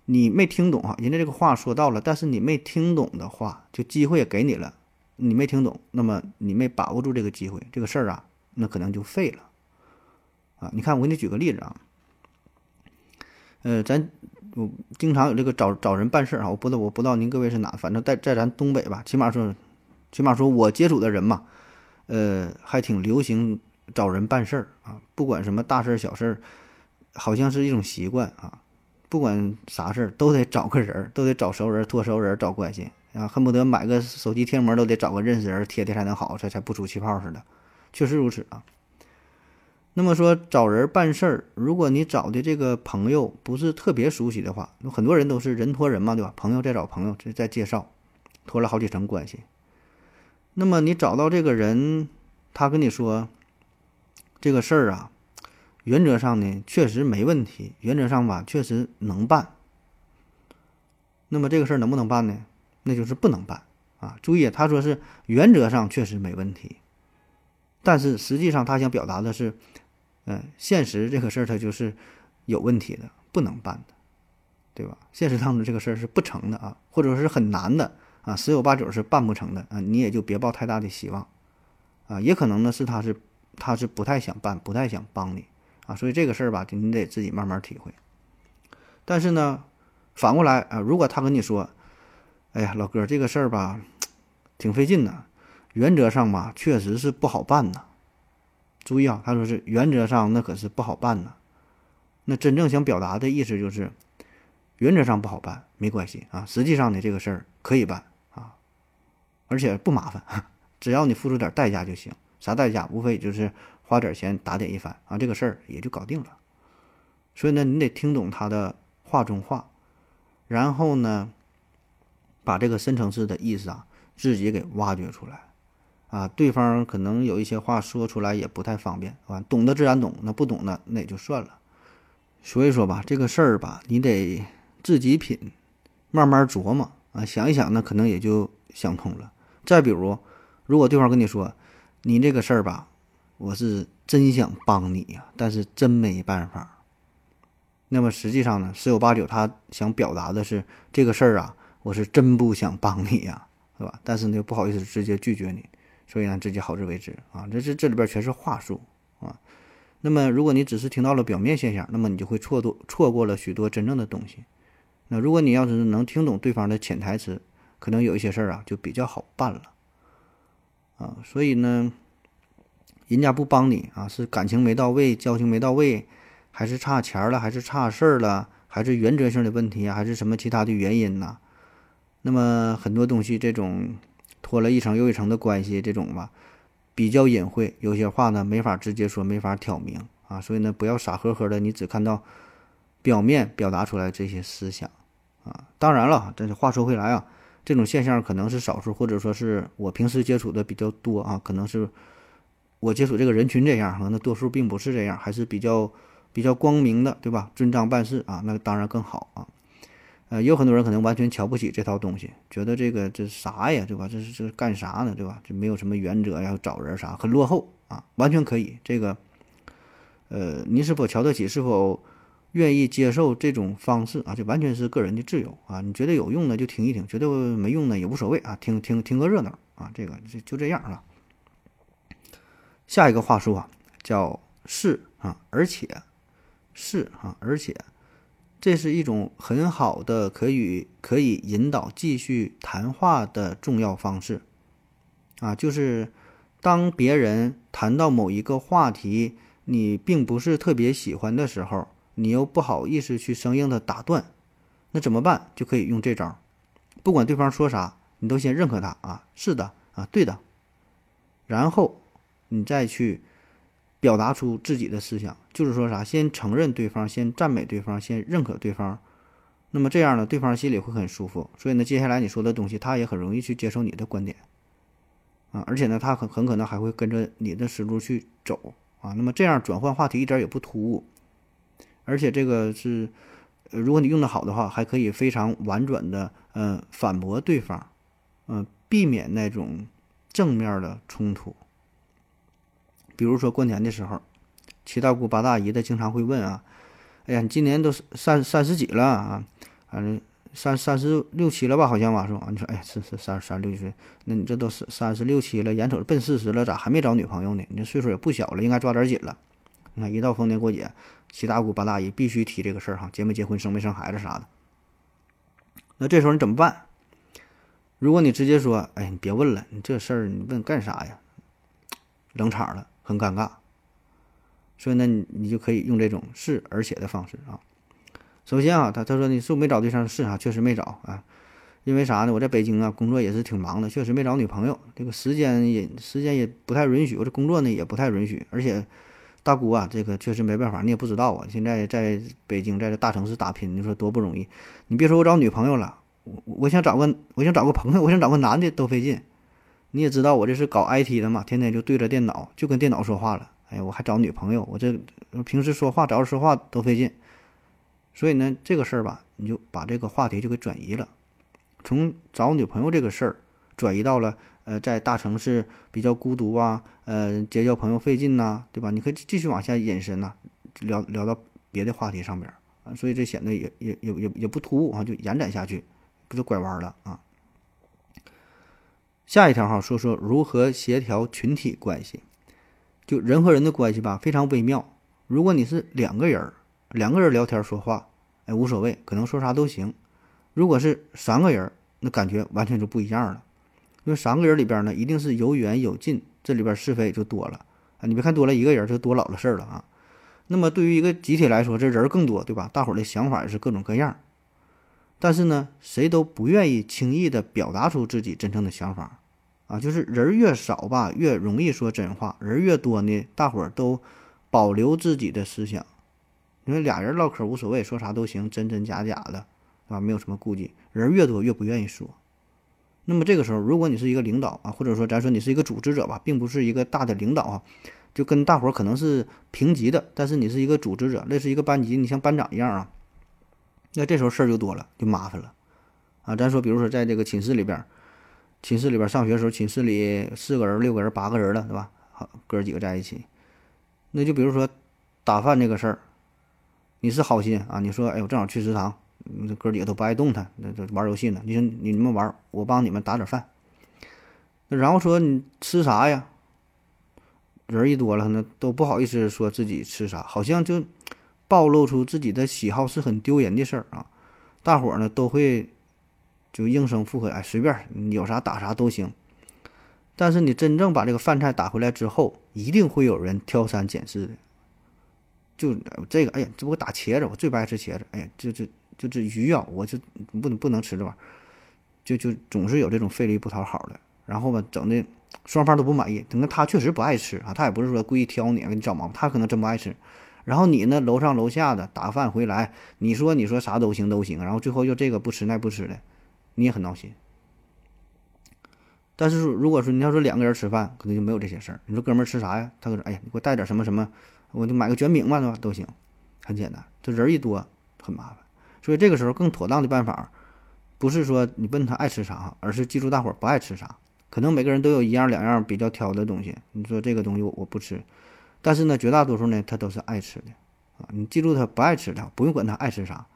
你没听懂哈，人家这个话说到了，但是你没听懂的话，就机会也给你了，你没听懂，那么你没把握住这个机会，这个事儿啊，那可能就废了。啊，你看，我给你举个例子啊，呃，咱。我经常有这个找找人办事儿啊，我不知道我不知道您各位是哪，反正在在咱东北吧，起码说，起码说我接触的人嘛，呃，还挺流行找人办事儿啊，不管什么大事儿小事儿，好像是一种习惯啊，不管啥事儿都得找个人，都得找熟人、托熟人、找关系啊，恨不得买个手机贴膜都得找个认识人贴贴才能好，才才不出气泡似的，确实如此啊。那么说找人办事儿，如果你找的这个朋友不是特别熟悉的话，有很多人都是人托人嘛，对吧？朋友再找朋友，这再介绍，托了好几层关系。那么你找到这个人，他跟你说这个事儿啊，原则上呢确实没问题，原则上吧确实能办。那么这个事儿能不能办呢？那就是不能办啊！注意，他说是原则上确实没问题，但是实际上他想表达的是，嗯，现实这个事儿它就是有问题的，不能办的，对吧？现实当中这个事儿是不成的啊，或者是很难的啊，十有八九是办不成的啊，你也就别抱太大的希望啊。也可能呢是他是他是不太想办，不太想帮你啊，所以这个事儿吧，你得自己慢慢体会。但是呢，反过来啊，如果他跟你说，哎呀，老哥，这个事儿吧，挺费劲的。原则上吧，确实是不好办呐。注意啊，他说是原则上那可是不好办呢。那真正想表达的意思就是，原则上不好办没关系啊，实际上呢，这个事儿可以办啊，而且不麻烦，只要你付出点代价就行。啥代价？无非就是花点钱打点一番啊，这个事儿也就搞定了。所以呢，你得听懂他的话中话，然后呢。把这个深层次的意思啊，自己给挖掘出来，啊，对方可能有一些话说出来也不太方便，啊，懂得自然懂，那不懂的那也就算了。所以说吧，这个事儿吧，你得自己品，慢慢琢磨啊，想一想呢，可能也就想通了。再比如，如果对方跟你说，你这个事儿吧，我是真想帮你呀，但是真没办法。那么实际上呢，十有八九他想表达的是这个事儿啊。我是真不想帮你呀，是吧？但是呢，又不好意思直接拒绝你，所以呢，自己好自为之啊。这这这里边全是话术啊。那么，如果你只是听到了表面现象，那么你就会错多错过了许多真正的东西。那如果你要是能听懂对方的潜台词，可能有一些事儿啊就比较好办了啊。所以呢，人家不帮你啊，是感情没到位，交情没到位，还是差钱了，还是差事儿了，还是原则性的问题啊，还是什么其他的原因呢？那么很多东西，这种拖了一层又一层的关系，这种吧，比较隐晦，有些话呢没法直接说，没法挑明啊，所以呢，不要傻呵呵的，你只看到表面表达出来这些思想啊。当然了，但是话说回来啊，这种现象可能是少数，或者说是我平时接触的比较多啊，可能是我接触这个人群这样，可能多数并不是这样，还是比较比较光明的，对吧？遵章办事啊，那当然更好啊。呃，有很多人可能完全瞧不起这套东西，觉得这个这啥呀，对吧？这是这是干啥呢，对吧？这没有什么原则呀，找人啥，很落后啊。完全可以，这个，呃，你是否瞧得起，是否愿意接受这种方式啊？这完全是个人的自由啊。你觉得有用呢，就听一听；觉得没用呢，也无所谓啊，听听听个热闹啊。这个就就这样啊。下一个话术啊，叫是啊，而且是啊，而且。这是一种很好的可以可以引导继续谈话的重要方式，啊，就是当别人谈到某一个话题，你并不是特别喜欢的时候，你又不好意思去生硬的打断，那怎么办？就可以用这招，不管对方说啥，你都先认可他啊，是的啊，对的，然后你再去。表达出自己的思想，就是说啥，先承认对方，先赞美对方，先认可对方，那么这样呢，对方心里会很舒服。所以呢，接下来你说的东西，他也很容易去接受你的观点，啊，而且呢，他很很可能还会跟着你的思路去走啊。那么这样转换话题一点也不突兀，而且这个是，如果你用的好的话，还可以非常婉转的，嗯，反驳对方，嗯，避免那种正面的冲突。比如说过年的时候，七大姑八大姨的经常会问啊：“哎呀，你今年都三三十几了啊？反正三三十六七了吧？好像吧，是吧？你说，哎呀，是是三三十六岁，那你这都是三十六七了，眼瞅着奔四十了，咋还没找女朋友呢？你这岁数也不小了，应该抓点紧了。你看，一到逢年过节，七大姑八大姨必须提这个事儿哈，结没结婚，生没生孩子啥的。那这时候你怎么办？如果你直接说：“哎，你别问了，你这事儿你问干啥呀？”冷场了。很尴尬，所以呢，你你就可以用这种是而且的方式啊。首先啊，他他说你是不是没找对象？是啊，确实没找啊。因为啥呢？我在北京啊，工作也是挺忙的，确实没找女朋友。这个时间也时间也不太允许，我这工作呢也不太允许。而且大姑啊，这个确实没办法，你也不知道啊。现在在北京，在这大城市打拼，你说多不容易。你别说我找女朋友了，我我想找个我想找个朋友，我想找个男的都费劲。你也知道我这是搞 IT 的嘛，天天就对着电脑，就跟电脑说话了。哎呀，我还找女朋友，我这平时说话找人说话都费劲。所以呢，这个事儿吧，你就把这个话题就给转移了，从找女朋友这个事儿转移到了呃，在大城市比较孤独啊，呃，结交朋友费劲呐，对吧？你可以继续往下引申呐，聊聊到别的话题上边儿啊，所以这显得也也也也也不突兀啊，就延展下去，不就拐弯了啊？下一条哈，说说如何协调群体关系，就人和人的关系吧，非常微妙。如果你是两个人儿。两个人聊天说话，哎，无所谓，可能说啥都行。如果是三个人，那感觉完全就不一样了。因为三个人里边呢，一定是有远有近，这里边是非就多了啊。你别看多了一个人，就多老了事儿了啊。那么对于一个集体来说，这人更多，对吧？大伙儿的想法也是各种各样。但是呢，谁都不愿意轻易的表达出自己真正的想法啊。就是人越少吧，越容易说真话；人越多呢，大伙儿都保留自己的思想。因为俩人唠嗑无所谓，说啥都行，真真假假的，是吧？没有什么顾忌。人越多越不愿意说。那么这个时候，如果你是一个领导啊，或者说咱说你是一个组织者吧，并不是一个大的领导啊，就跟大伙儿可能是平级的，但是你是一个组织者，类似一个班级，你像班长一样啊。那这时候事儿就多了，就麻烦了啊。咱说，比如说在这个寝室里边，寝室里边上学的时候，寝室里四个人、六个人、八个人了，对吧？好，哥几个在一起，那就比如说打饭这个事儿。你是好心啊！你说，哎，我正好去食堂，这哥几个都不爱动弹，那这玩游戏呢。你说你们玩，我帮你们打点饭。那然后说你吃啥呀？人一多了，那都不好意思说自己吃啥，好像就暴露出自己的喜好是很丢人的事儿啊。大伙儿呢都会就应声附和，哎，随便你有啥打啥都行。但是你真正把这个饭菜打回来之后，一定会有人挑三拣四的。就这个，哎呀，这不我打茄子，我最不爱吃茄子。哎呀，就就就这鱼啊，我就不能不能吃这玩意儿，就就总是有这种费力不讨好的，然后吧，整的双方都不满意。等他确实不爱吃啊，他也不是说故意挑你给你找毛病，他可能真不爱吃。然后你呢，楼上楼下的打饭回来，你说你说啥都行都行，然后最后又这个不吃那不吃的，你也很闹心。但是如果说你要说两个人吃饭，可能就没有这些事儿。你说哥们儿吃啥呀？他说，哎呀，你给我带点什么什么。我就买个卷饼嘛，对吧？都行，很简单。这人一多很麻烦，所以这个时候更妥当的办法，不是说你问他爱吃啥，而是记住大伙儿不爱吃啥。可能每个人都有一样两样比较挑的东西。你说这个东西我我不吃，但是呢，绝大多数呢他都是爱吃的啊。你记住他不爱吃的，不用管他爱吃啥。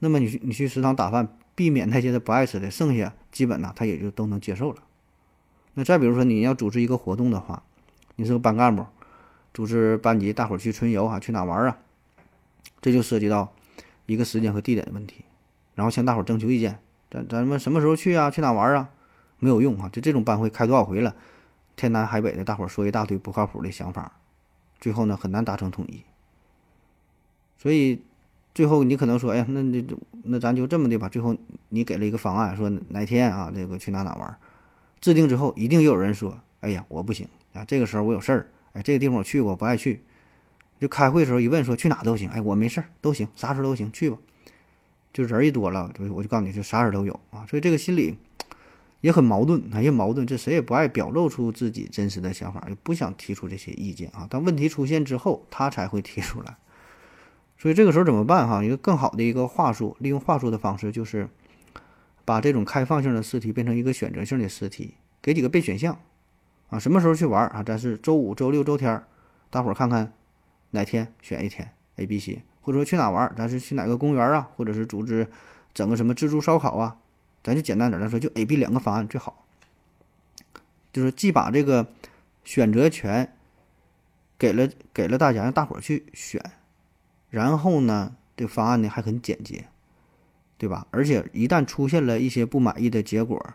那么你去你去食堂打饭，避免那些他不爱吃的，剩下基本呢他也就都能接受了。那再比如说你要组织一个活动的话，你是个班干部。组织班级大伙儿去春游哈，去哪玩啊？这就涉及到一个时间和地点的问题，然后向大伙儿征求意见。咱咱们什么时候去啊？去哪玩啊？没有用啊！就这种班会开多少回了，天南海北的大伙儿说一大堆不靠谱的想法，最后呢很难达成统一。所以最后你可能说，哎呀，那那那咱就这么的吧。最后你给了一个方案，说哪天啊，这个去哪哪玩？制定之后，一定又有人说，哎呀，我不行啊，这个时候我有事儿。哎，这个地方我去过，不爱去。就开会的时候一问，说去哪都行。哎，我没事儿，都行，啥时候都行，去吧。就人一多了，就我就告诉你，就啥人都有啊。所以这个心理也很矛盾，啊，也矛盾。这谁也不爱表露出自己真实的想法，也不想提出这些意见啊。当问题出现之后，他才会提出来。所以这个时候怎么办？哈，一个更好的一个话术，利用话术的方式，就是把这种开放性的试题变成一个选择性的试题，给几个备选项。啊，什么时候去玩啊？咱是周五、周六、周天，大伙儿看看哪天选一天 A、B、C，或者说去哪玩？咱是去哪个公园啊？或者是组织整个什么自助烧烤啊？咱就简单点，来说就 A、B 两个方案最好，就是既把这个选择权给了给了大家，让大伙儿去选，然后呢，这方案呢还很简洁，对吧？而且一旦出现了一些不满意的结果。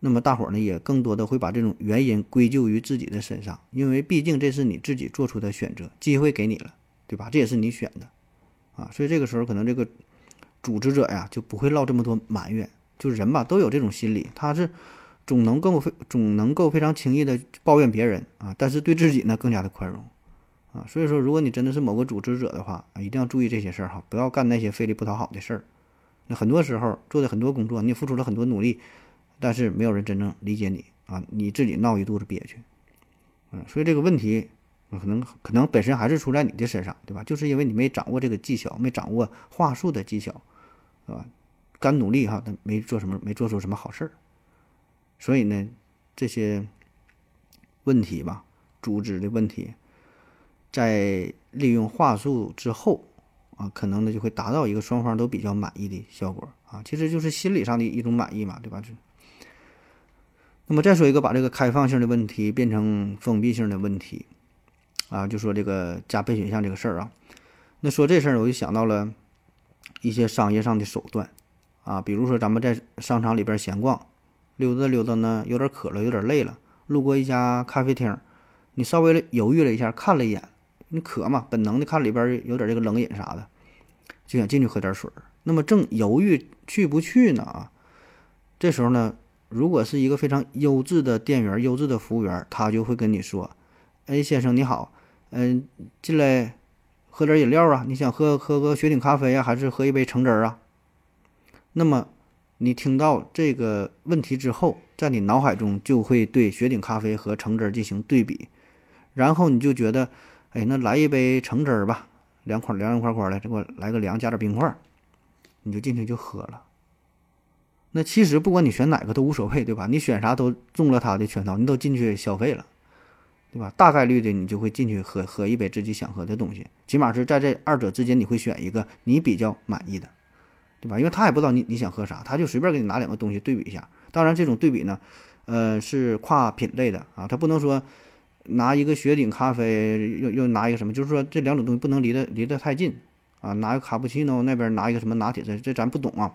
那么大伙儿呢，也更多的会把这种原因归咎于自己的身上，因为毕竟这是你自己做出的选择，机会给你了，对吧？这也是你选的，啊，所以这个时候可能这个组织者呀就不会唠这么多埋怨，就是人吧都有这种心理，他是总能够非总能够非常轻易的抱怨别人啊，但是对自己呢更加的宽容，啊，所以说如果你真的是某个组织者的话啊，一定要注意这些事儿哈，不要干那些费力不讨好的事儿。那很多时候做的很多工作，你付出了很多努力。但是没有人真正理解你啊，你自己闹一肚子憋屈，嗯，所以这个问题可能可能本身还是出在你的身上，对吧？就是因为你没掌握这个技巧，没掌握话术的技巧，对吧？干努力哈，但没做什么，没做出什么好事儿，所以呢，这些问题吧，组织的问题，在利用话术之后啊，可能呢就会达到一个双方都比较满意的效果啊，其实就是心理上的一种满意嘛，对吧？就那么再说一个，把这个开放性的问题变成封闭性的问题啊，就说这个加备选项这个事儿啊，那说这事儿我就想到了一些商业上的手段。啊，比如说咱们在商场里边闲逛，溜达溜达呢，有点渴了，有点累了，路过一家咖啡厅，你稍微犹豫了一下，看了一眼，你渴嘛，本能的看里边有点这个冷饮啥的，就想进去喝点水。那么正犹豫去不去呢啊，这时候呢，如果是一个非常优质的店员、优质的服务员，他就会跟你说：“哎，先生你好，嗯，进来喝点饮料啊？你想喝喝个雪顶咖啡啊，还是喝一杯橙汁儿啊？”那么，你听到这个问题之后，在你脑海中就会对雪顶咖啡和橙汁进行对比，然后你就觉得，哎，那来一杯橙汁儿吧，凉快凉凉快快的，这给我来个凉，加点冰块，你就进去就喝了。那其实不管你选哪个都无所谓，对吧？你选啥都中了他的圈套，你都进去消费了，对吧？大概率的你就会进去喝喝一杯自己想喝的东西，起码是在这二者之间你会选一个你比较满意的。对吧？因为他也不知道你你想喝啥，他就随便给你拿两个东西对比一下。当然，这种对比呢，呃，是跨品类的啊，他不能说拿一个雪顶咖啡又又拿一个什么，就是说这两种东西不能离得离得太近啊。拿一个卡布奇诺，那边拿一个什么拿铁，这这咱不懂啊。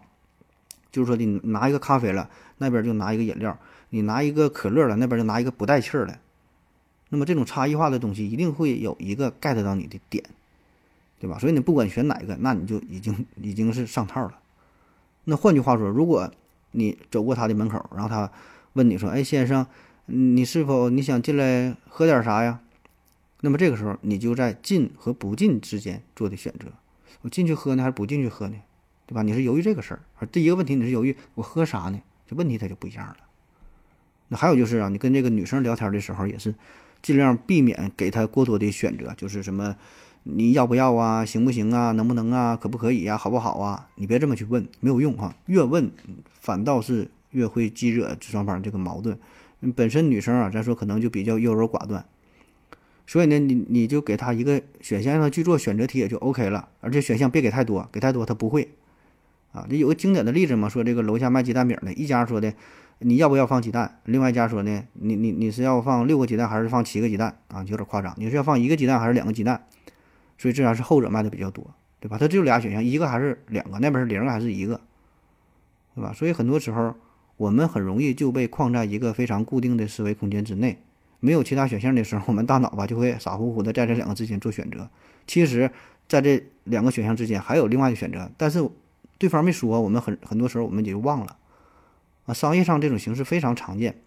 就是说你拿一个咖啡了，那边就拿一个饮料；你拿一个可乐了，那边就拿一个不带气儿的。那么这种差异化的东西，一定会有一个 get 到你的点。对吧？所以你不管选哪个，那你就已经已经是上套了。那换句话说，如果你走过他的门口，然后他问你说：“哎，先生，你是否你想进来喝点啥呀？”那么这个时候，你就在进和不进之间做的选择。我进去喝呢，还是不进去喝呢？对吧？你是犹豫这个事儿。而第一个问题，你是犹豫我喝啥呢？这问题它就不一样了。那还有就是啊，你跟这个女生聊天的时候，也是尽量避免给她过多的选择，就是什么。你要不要啊？行不行啊？能不能啊？可不可以呀？好不好啊？你别这么去问，没有用哈。越问反倒是越会激惹双方这个矛盾。本身女生啊，咱说可能就比较优柔寡断，所以呢，你你就给她一个选项让她去做选择题也就 OK 了。而且选项别给太多，给太多她不会啊。这有个经典的例子嘛，说这个楼下卖鸡蛋饼的一家说的，你要不要放鸡蛋？另外一家说呢，你你你是要放六个鸡蛋还是放七个鸡蛋啊？有点夸张，你是要放一个鸡蛋还是两个鸡蛋？所以自然是后者卖的比较多，对吧？它只有俩选项，一个还是两个？那边是零还是一个？对吧？所以很多时候我们很容易就被框在一个非常固定的思维空间之内，没有其他选项的时候，我们大脑吧就会傻乎乎的在这两个之间做选择。其实，在这两个选项之间还有另外的选择，但是对方没说，我们很很多时候我们也就忘了。啊，商业上这种形式非常常见，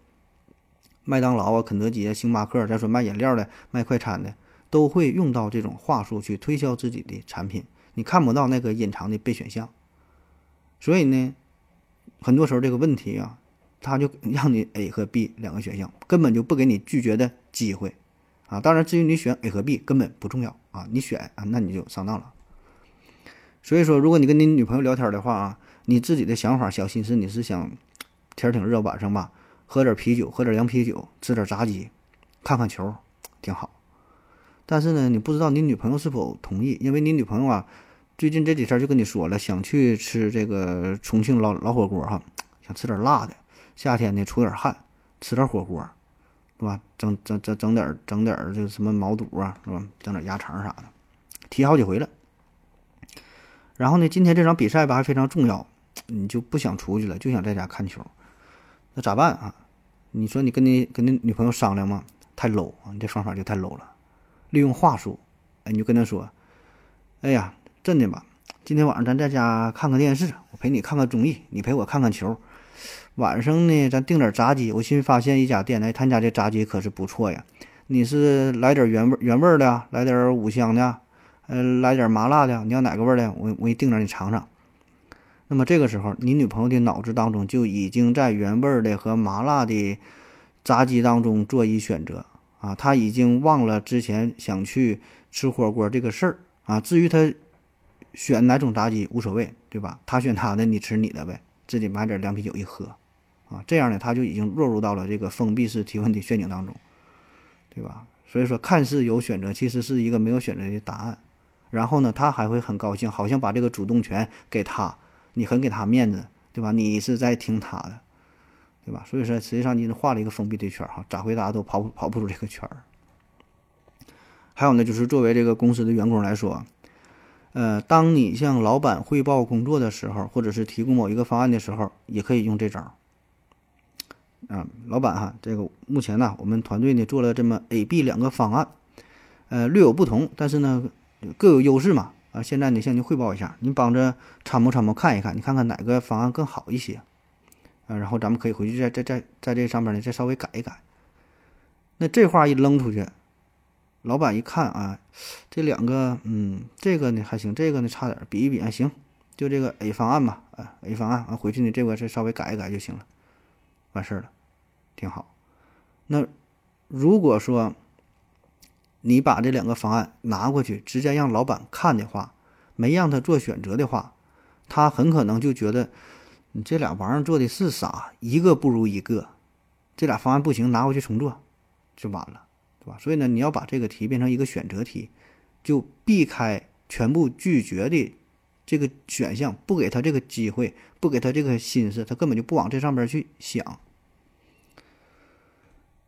麦当劳啊、肯德基啊、星巴克，再说卖饮料的、卖快餐的。都会用到这种话术去推销自己的产品，你看不到那个隐藏的备选项，所以呢，很多时候这个问题啊，他就让你 A 和 B 两个选项，根本就不给你拒绝的机会啊。当然，至于你选 A 和 B 根本不重要啊，你选啊，那你就上当了。所以说，如果你跟你女朋友聊天的话啊，你自己的想法、小心思，你是想天儿挺热，晚上吧，喝点啤酒，喝点凉啤酒，吃点炸鸡，看看球，挺好。但是呢，你不知道你女朋友是否同意，因为你女朋友啊，最近这几天就跟你说了，想去吃这个重庆老老火锅哈，想吃点辣的，夏天呢出点汗，吃点火锅，是吧？整整整整点整点这个什么毛肚啊，是吧？整点鸭肠啥的，提好几回了。然后呢，今天这场比赛吧还非常重要，你就不想出去了，就想在家看球，那咋办啊？你说你跟你跟你女朋友商量吗？太 low 啊，你这方法就太 low 了。利用话术，哎，你就跟他说：“哎呀，真的吧？今天晚上咱在家看看电视，我陪你看看综艺，你陪我看看球。晚上呢，咱订点炸鸡。我新发现一家店，哎，他家这炸鸡可是不错呀。你是来点原味原味的，来点五香的，呃，来点麻辣的，你要哪个味的？我我给你订着，你尝尝。那么这个时候，你女朋友的脑子当中就已经在原味的和麻辣的炸鸡当中做一选择啊，他已经忘了之前想去吃火锅这个事儿啊。至于他选哪种炸鸡无所谓，对吧？他选他的，你吃你的呗，自己买点凉啤酒一喝啊，这样呢，他就已经落入到了这个封闭式提问的陷阱当中，对吧？所以说，看似有选择，其实是一个没有选择的答案。然后呢，他还会很高兴，好像把这个主动权给他，你很给他面子，对吧？你是在听他的。对吧？所以说，实际上你画了一个封闭的圈儿哈，咋回答都跑跑不出这个圈儿。还有呢，就是作为这个公司的员工来说，呃，当你向老板汇报工作的时候，或者是提供某一个方案的时候，也可以用这招。啊，老板哈，这个目前呢，我们团队呢做了这么 A、B 两个方案，呃，略有不同，但是呢各有优势嘛。啊，现在呢向您汇报一下，您帮着参谋参谋看一看，你看看哪个方案更好一些。然后咱们可以回去再再再在这上面呢再稍微改一改。那这话一扔出去，老板一看啊，这两个，嗯，这个呢还行，这个呢差点，比一比啊，行，就这个 A 方案吧，啊，A 方案啊，回去呢这个再稍微改一改就行了，完事儿了，挺好。那如果说你把这两个方案拿过去，直接让老板看的话，没让他做选择的话，他很可能就觉得。你这俩玩意儿做的是啥？一个不如一个，这俩方案不行，拿回去重做就完了，对吧？所以呢，你要把这个题变成一个选择题，就避开全部拒绝的这个选项，不给他这个机会，不给他这个心思，他根本就不往这上边去想。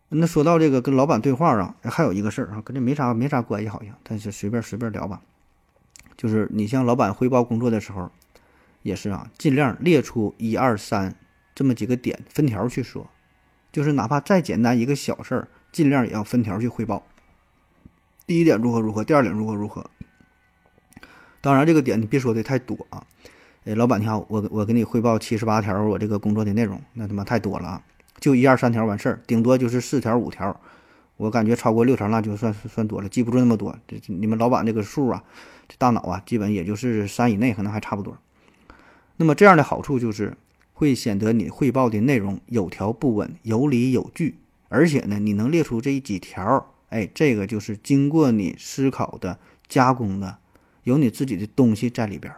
那说到这个跟老板对话啊，还有一个事儿啊，跟这没啥没啥关系，好像，但是随便随便聊吧。就是你向老板汇报工作的时候。也是啊，尽量列出一二三这么几个点，分条去说，就是哪怕再简单一个小事儿，尽量也要分条去汇报。第一点如何如何，第二点如何如何。当然，这个点你别说的太多啊。哎，老板你好，我我给你汇报七十八条我这个工作的内容，那他妈太多了啊！就一二三条完事儿，顶多就是四条五条。我感觉超过六条那就算算多了，记不住那么多。这你们老板这个数啊，这大脑啊，基本也就是三以内，可能还差不多。那么这样的好处就是，会显得你汇报的内容有条不紊、有理有据，而且呢，你能列出这几条，哎，这个就是经过你思考的、加工的，有你自己的东西在里边。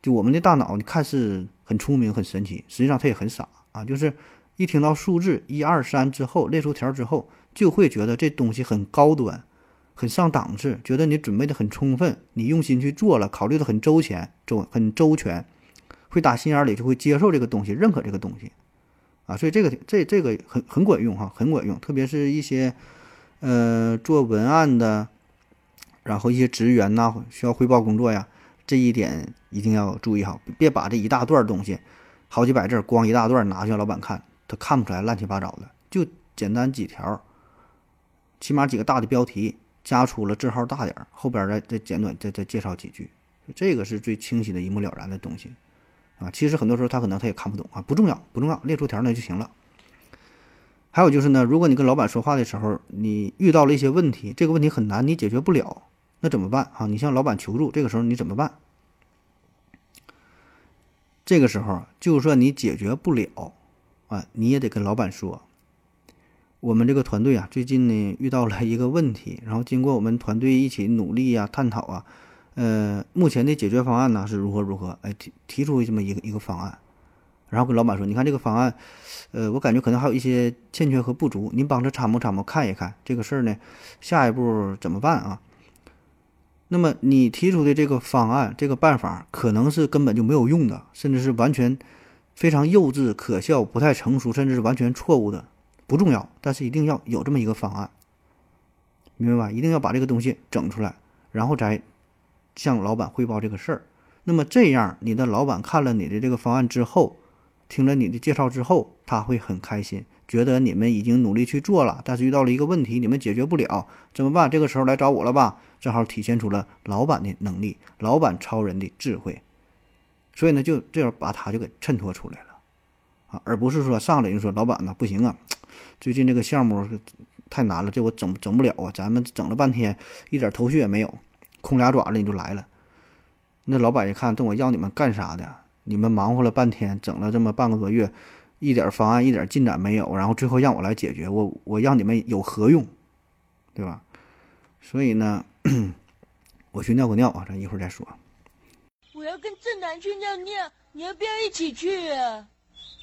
就我们的大脑，你看似很聪明、很神奇，实际上它也很傻啊。就是一听到数字一二三之后，列出条之后，就会觉得这东西很高端、很上档次，觉得你准备的很充分，你用心去做了，考虑的很周全、周很周全。会打心眼里就会接受这个东西，认可这个东西，啊，所以这个这这个很很管用哈，很管用。特别是一些呃做文案的，然后一些职员呐需要汇报工作呀，这一点一定要注意哈，别把这一大段东西，好几百字光一大段拿去老板看，他看不出来乱七八糟的，就简单几条，起码几个大的标题，加粗了字号大点儿，后边再再简短再再介绍几句，这个是最清晰的一目了然的东西。啊，其实很多时候他可能他也看不懂啊，不重要，不重要，列出条那就行了。还有就是呢，如果你跟老板说话的时候，你遇到了一些问题，这个问题很难，你解决不了，那怎么办啊？你向老板求助，这个时候你怎么办？这个时候，就算你解决不了，啊，你也得跟老板说，我们这个团队啊，最近呢遇到了一个问题，然后经过我们团队一起努力呀、探讨啊。呃，目前的解决方案呢是如何如何？哎，提提出这么一个一个方案，然后跟老板说，你看这个方案，呃，我感觉可能还有一些欠缺和不足，您帮着参谋参谋看一看这个事儿呢，下一步怎么办啊？那么你提出的这个方案，这个办法可能是根本就没有用的，甚至是完全非常幼稚、可笑、不太成熟，甚至是完全错误的，不重要，但是一定要有这么一个方案，明白吧？一定要把这个东西整出来，然后再。向老板汇报这个事儿，那么这样你的老板看了你的这个方案之后，听了你的介绍之后，他会很开心，觉得你们已经努力去做了，但是遇到了一个问题，你们解决不了，怎么办？这个时候来找我了吧？正好体现出了老板的能力，老板超人的智慧，所以呢，就这样把他就给衬托出来了啊，而不是说上来就说老板呢不行啊，最近这个项目太难了，这我整整不了啊，咱们整了半天一点头绪也没有。空俩爪子你就来了，那老板一看，问我要你们干啥的？你们忙活了半天，整了这么半个多月，一点方案、一点进展没有，然后最后让我来解决，我我让你们有何用，对吧？所以呢，我去尿个尿啊，咱一会儿再说。我要跟正南去尿尿，你要不要一起去啊？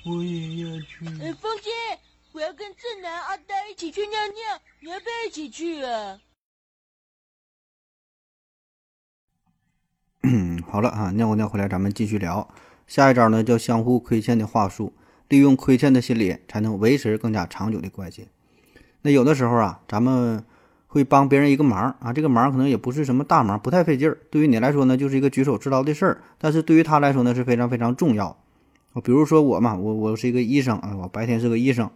我也要去。呃，风姐，我要跟正南、阿呆一起去尿尿，你要不要一起去啊？嗯，好了啊，尿过尿回来，咱们继续聊。下一招呢，叫相互亏欠的话术，利用亏欠的心理，才能维持更加长久的关系。那有的时候啊，咱们会帮别人一个忙啊，这个忙可能也不是什么大忙，不太费劲儿。对于你来说呢，就是一个举手之劳的事儿，但是对于他来说呢，是非常非常重要。比如说我嘛，我我是一个医生啊，我白天是个医生，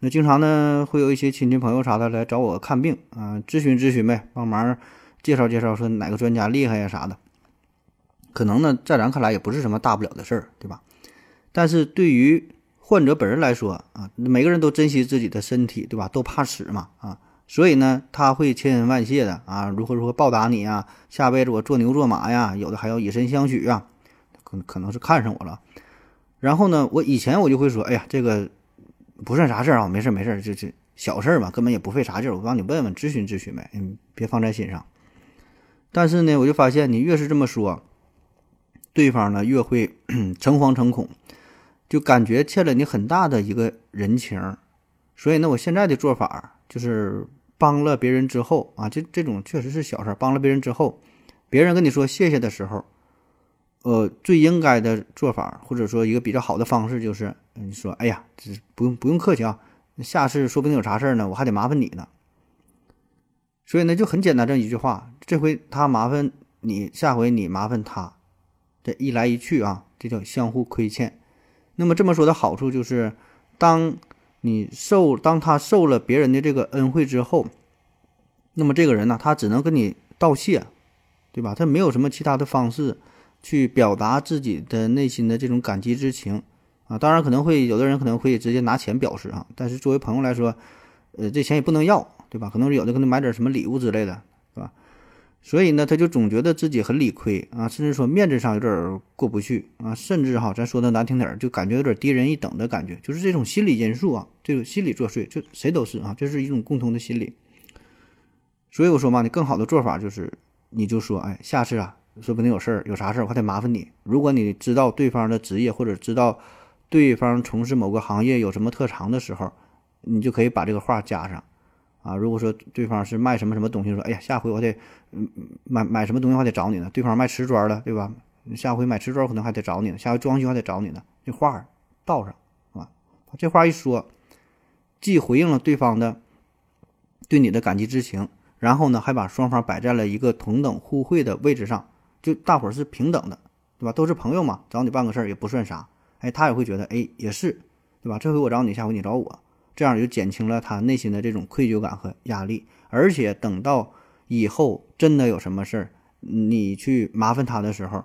那经常呢会有一些亲戚朋友啥的来找我看病啊，咨询咨询呗，帮忙介绍介绍，说哪个专家厉害呀啥的。可能呢，在咱看来也不是什么大不了的事儿，对吧？但是对于患者本人来说啊，每个人都珍惜自己的身体，对吧？都怕死嘛啊，所以呢，他会千恩万谢的啊，如何如何报答你呀？下辈子我做牛做马呀，有的还要以身相许啊，可可能是看上我了。然后呢，我以前我就会说，哎呀，这个不算啥事儿啊，没事没事，这这小事儿嘛，根本也不费啥劲儿，我帮你问问咨询咨询呗，嗯，别放在心上。但是呢，我就发现你越是这么说。对方呢越会 诚惶诚恐，就感觉欠了你很大的一个人情，所以呢，我现在的做法就是帮了别人之后啊，这这种确实是小事，帮了别人之后，别人跟你说谢谢的时候，呃，最应该的做法或者说一个比较好的方式就是你说，哎呀，这不用不用客气啊，下次说不定有啥事儿呢，我还得麻烦你呢。所以呢，就很简单这一句话，这回他麻烦你，下回你麻烦他。这一来一去啊，这叫相互亏欠。那么这么说的好处就是，当你受当他受了别人的这个恩惠之后，那么这个人呢，他只能跟你道谢，对吧？他没有什么其他的方式去表达自己的内心的这种感激之情啊。当然可能会有的人可能会直接拿钱表示啊，但是作为朋友来说，呃，这钱也不能要，对吧？可能有的可能买点什么礼物之类的。所以呢，他就总觉得自己很理亏啊，甚至说面子上有点过不去啊，甚至哈，咱说的难听点儿，就感觉有点低人一等的感觉，就是这种心理因素啊，这个心理作祟，就谁都是啊，这是一种共同的心理。所以我说嘛，你更好的做法就是，你就说，哎，下次啊，说不定有事儿，有啥事儿我还得麻烦你。如果你知道对方的职业或者知道对方从事某个行业有什么特长的时候，你就可以把这个话加上。啊，如果说对方是卖什么什么东西，说哎呀，下回我得嗯买买什么东西，我还得找你呢。对方卖瓷砖的，对吧？下回买瓷砖可能还得找你呢，下回装修还得找你呢。这话道上啊，这话一说，既回应了对方的对你的感激之情，然后呢，还把双方摆在了一个同等互惠的位置上，就大伙儿是平等的，对吧？都是朋友嘛，找你办个事儿也不算啥。哎，他也会觉得，哎，也是，对吧？这回我找你，下回你找我。这样就减轻了他内心的这种愧疚感和压力，而且等到以后真的有什么事儿，你去麻烦他的时候，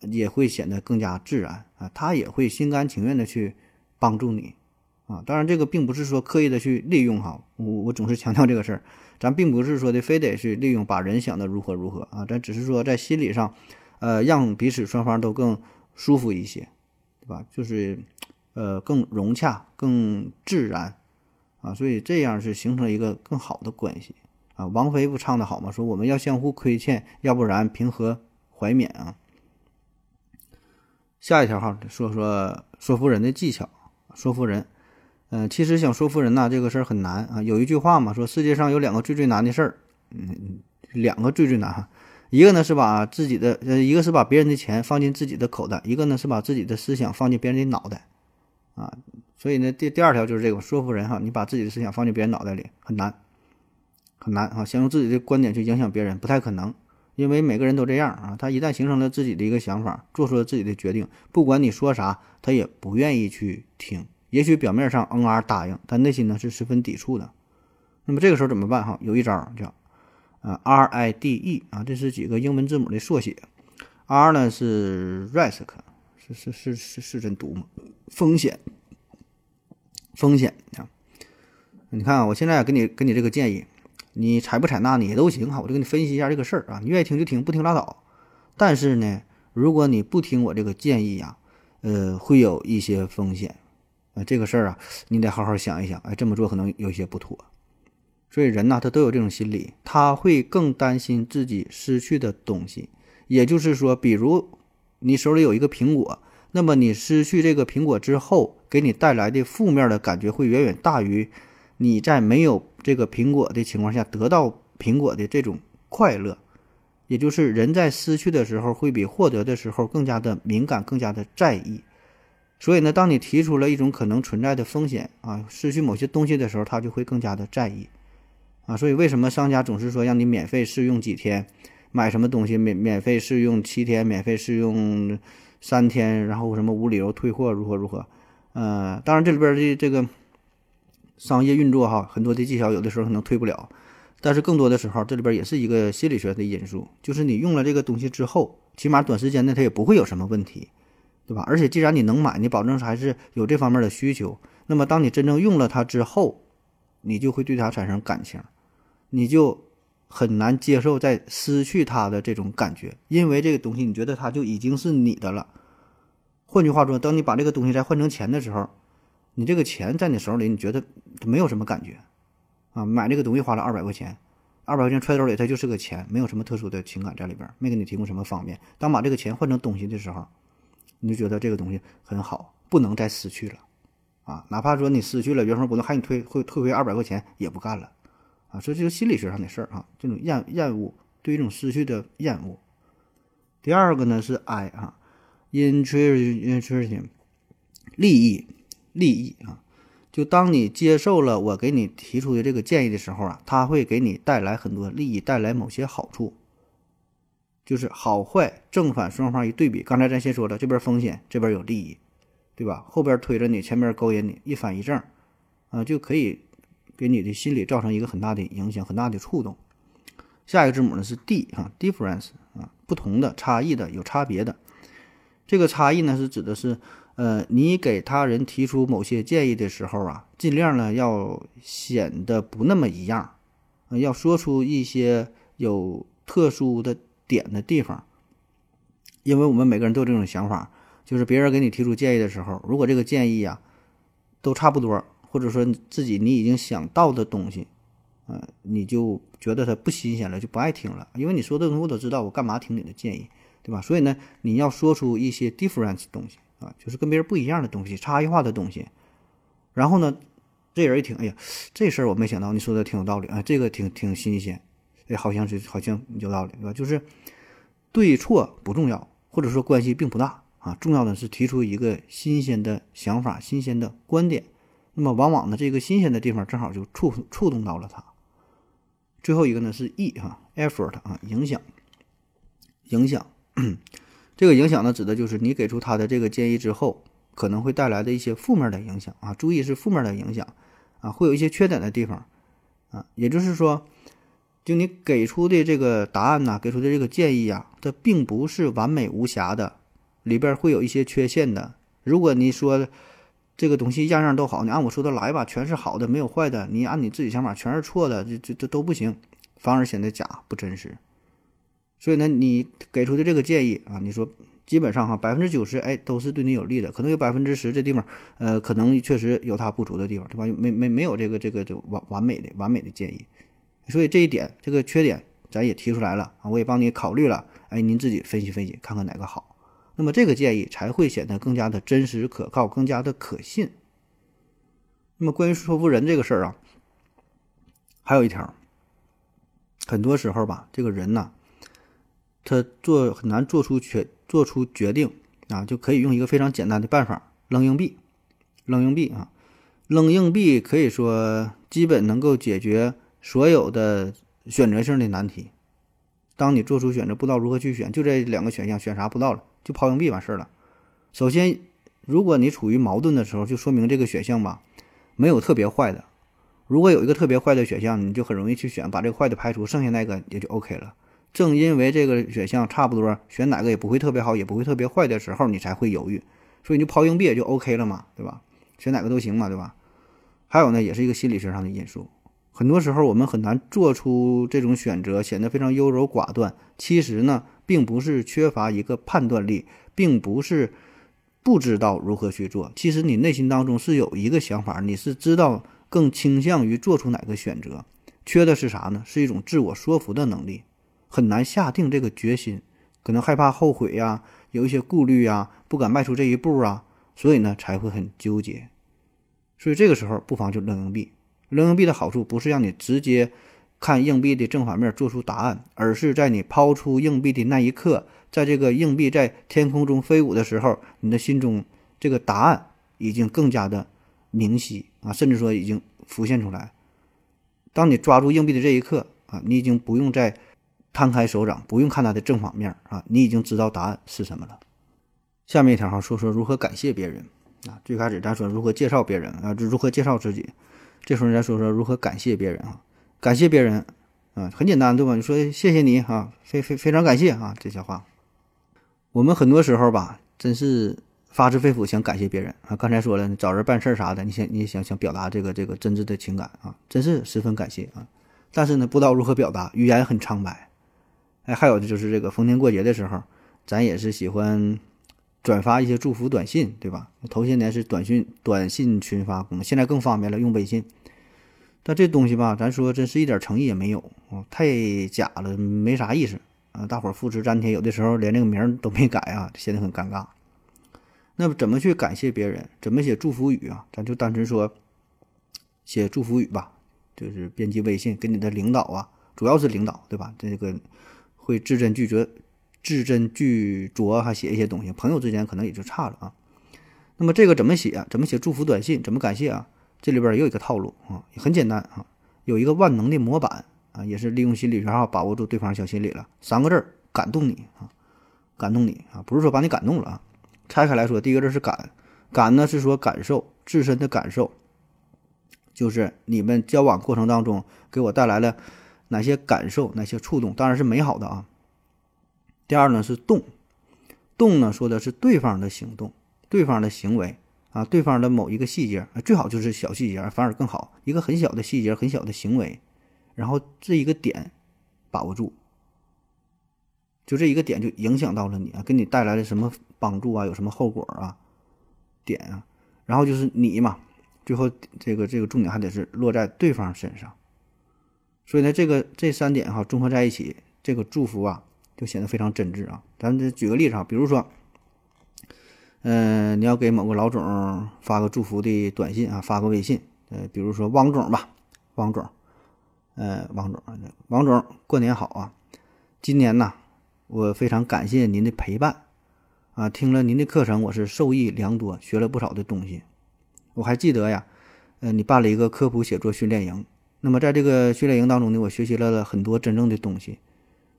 也会显得更加自然啊，他也会心甘情愿的去帮助你啊。当然，这个并不是说刻意的去利用哈，我我总是强调这个事儿，咱并不是说的非得去利用，把人想的如何如何啊，咱只是说在心理上，呃，让彼此双方都更舒服一些，对吧？就是。呃，更融洽、更自然，啊，所以这样是形成一个更好的关系啊。王菲不唱的好吗？说我们要相互亏欠，要不然平和怀缅啊？下一条哈，说说说服人的技巧，说服人，嗯，其实想说服人呐，这个事儿很难啊。有一句话嘛，说世界上有两个最最难的事儿，嗯，两个最最难哈，一个呢是把自己的，一个是把别人的钱放进自己的口袋，一个呢是把自己的思想放进别人的脑袋。啊，所以呢，第第二条就是这个说服人哈，你把自己的思想放进别人脑袋里很难，很难啊，想用自己的观点去影响别人不太可能，因为每个人都这样啊，他一旦形成了自己的一个想法，做出了自己的决定，不管你说啥，他也不愿意去听，也许表面上嗯啊答应，但内心呢是十分抵触的。那么这个时候怎么办哈？有一招叫啊 R I D E 啊，这是几个英文字母的缩写，R 呢是 risk。是是是是是真毒吗？风险，风险啊！你看啊，我现在给你给你这个建议，你采不采纳你都行哈，我就给你分析一下这个事儿啊，你愿意听就听，不听拉倒。但是呢，如果你不听我这个建议呀，呃，会有一些风险啊，这个事儿啊，你得好好想一想，哎，这么做可能有些不妥。所以人呐，他都有这种心理，他会更担心自己失去的东西。也就是说，比如你手里有一个苹果，那么你失去这个苹果之后，给你带来的负面的感觉会远远大于你在没有这个苹果的情况下得到苹果的这种快乐。也就是人在失去的时候，会比获得的时候更加的敏感，更加的在意。所以呢，当你提出了一种可能存在的风险啊，失去某些东西的时候，他就会更加的在意。啊，所以为什么商家总是说让你免费试用几天，买什么东西免免费试用七天，免费试用三天，然后什么无理由退货，如何如何？呃，当然这里边的这个商业运作哈，很多的技巧有的时候可能退不了，但是更多的时候这里边也是一个心理学的因素，就是你用了这个东西之后，起码短时间内它也不会有什么问题，对吧？而且既然你能买，你保证还是有这方面的需求，那么当你真正用了它之后，你就会对它产生感情。你就很难接受在失去它的这种感觉，因为这个东西你觉得它就已经是你的了。换句话说，当你把这个东西再换成钱的时候，你这个钱在你手里，你觉得没有什么感觉啊？买这个东西花了二百块钱，二百块钱揣兜里，它就是个钱，没有什么特殊的情感在里边，没给你提供什么方便。当把这个钱换成东西的时候，你就觉得这个东西很好，不能再失去了啊！哪怕说你失去了原封不动，还你退会退回二百块钱，也不干了。啊，所以这就是心理学上的事儿啊，这种厌厌恶对一种失去的厌恶。第二个呢是 I 啊，interesting，利益利益啊，就当你接受了我给你提出的这个建议的时候啊，它会给你带来很多利益，带来某些好处，就是好坏正反双方一对比。刚才咱先说了，这边风险，这边有利益，对吧？后边推着你，前边勾引你，一反一正，啊，就可以。给你的心理造成一个很大的影响，很大的触动。下一个字母呢是 D 哈，difference 啊，不同的、差异的、有差别的。这个差异呢是指的是，呃，你给他人提出某些建议的时候啊，尽量呢要显得不那么一样，要说出一些有特殊的点的地方。因为我们每个人都有这种想法，就是别人给你提出建议的时候，如果这个建议呀都差不多。或者说自己你已经想到的东西，嗯，你就觉得它不新鲜了，就不爱听了。因为你说的东西我都知道，我干嘛听你的建议，对吧？所以呢，你要说出一些 difference 东西啊，就是跟别人不一样的东西，差异化的东西。然后呢，这人一听，哎呀，这事儿我没想到，你说的挺有道理啊，这个挺挺新鲜，哎，好像是好像有道理，对吧？就是对错不重要，或者说关系并不大啊，重要的是提出一个新鲜的想法、新鲜的观点。那么往往呢，这个新鲜的地方正好就触触动到了他。最后一个呢是 E 哈，effort 啊，影响，影响。这个影响呢，指的就是你给出他的这个建议之后，可能会带来的一些负面的影响啊。注意是负面的影响啊，会有一些缺点的地方啊。也就是说，就你给出的这个答案呐，给出的这个建议啊，它并不是完美无瑕的，里边会有一些缺陷的。如果你说，这个东西样样都好，你按我说的来吧，全是好的，没有坏的。你按你自己想法，全是错的，这这这都不行，反而显得假不真实。所以呢，你给出的这个建议啊，你说基本上哈百分之九十哎都是对你有利的，可能有百分之十这地方呃可能确实有它不足的地方，对吧？没没没有这个这个就完完美的完美的建议。所以这一点这个缺点咱也提出来了啊，我也帮你考虑了，哎，您自己分析分析，看看哪个好。那么这个建议才会显得更加的真实可靠，更加的可信。那么关于说服人这个事儿啊，还有一条，很多时候吧，这个人呢，他做很难做出决做出决定啊，就可以用一个非常简单的办法，扔硬币，扔硬币啊，扔硬币可以说基本能够解决所有的选择性的难题。当你做出选择不知道如何去选，就这两个选项，选啥不知道了。就抛硬币完事儿了。首先，如果你处于矛盾的时候，就说明这个选项吧没有特别坏的。如果有一个特别坏的选项，你就很容易去选，把这个坏的排除，剩下那个也就 OK 了。正因为这个选项差不多，选哪个也不会特别好，也不会特别坏的时候，你才会犹豫。所以你就抛硬币也就 OK 了嘛，对吧？选哪个都行嘛，对吧？还有呢，也是一个心理学上的因素。很多时候我们很难做出这种选择，显得非常优柔寡断。其实呢。并不是缺乏一个判断力，并不是不知道如何去做。其实你内心当中是有一个想法，你是知道更倾向于做出哪个选择，缺的是啥呢？是一种自我说服的能力，很难下定这个决心，可能害怕后悔呀，有一些顾虑呀，不敢迈出这一步啊，所以呢才会很纠结。所以这个时候不妨就扔硬币。扔硬币的好处不是让你直接看硬币的正反面做出答案，而是在你抛出硬币的那一刻，在这个硬币在天空中飞舞的时候，你的心中这个答案已经更加的明晰啊，甚至说已经浮现出来。当你抓住硬币的这一刻啊，你已经不用再摊开手掌，不用看它的正反面啊，你已经知道答案是什么了。下面一条哈，说说如何感谢别人啊。最开始咱说如何介绍别人啊，如何介绍自己。这时候再说说如何感谢别人啊，感谢别人啊，很简单对吧？你说谢谢你啊，非非非常感谢啊，这些话，我们很多时候吧，真是发自肺腑想感谢别人啊。刚才说了，找人办事儿啥的，你想你想想表达这个这个真挚的情感啊，真是十分感谢啊。但是呢，不知道如何表达，语言很苍白。哎，还有的就是这个逢年过节的时候，咱也是喜欢。转发一些祝福短信，对吧？头些年是短信短信群发功能，现在更方便了，用微信。但这东西吧，咱说真是一点诚意也没有啊，太假了，没啥意思啊。大伙儿复制粘贴，有的时候连这个名都没改啊，显得很尴尬。那么怎么去感谢别人？怎么写祝福语啊？咱就单纯说写祝福语吧，就是编辑微信给你的领导啊，主要是领导，对吧？这个会字斟句酌。字斟句酌，还写一些东西，朋友之间可能也就差了啊。那么这个怎么写？怎么写祝福短信？怎么感谢啊？这里边也有一个套路啊，很简单啊，有一个万能的模板啊，也是利用心理学啊，把握住对方小心理了。三个字儿：感动你啊，感动你啊，不是说把你感动了啊。拆开来说，第一个字是感，感呢是说感受自身的感受，就是你们交往过程当中给我带来了哪些感受，哪些触动，当然是美好的啊。第二呢是动，动呢说的是对方的行动，对方的行为啊，对方的某一个细节啊，最好就是小细节，反而更好。一个很小的细节，很小的行为，然后这一个点把握住，就这一个点就影响到了你啊，给你带来了什么帮助啊，有什么后果啊？点啊，然后就是你嘛，最后这个这个重点还得是落在对方身上。所以呢，这个这三点哈综合在一起，这个祝福啊。就显得非常真挚啊！咱这举个例子啊，比如说，嗯，你要给某个老总发个祝福的短信啊，发个微信，呃，比如说汪总吧，汪总，呃，汪总，王总，过年好啊！今年呢，我非常感谢您的陪伴啊，听了您的课程，我是受益良多，学了不少的东西。我还记得呀，呃，你办了一个科普写作训练营，那么在这个训练营当中呢，我学习了很多真正的东西。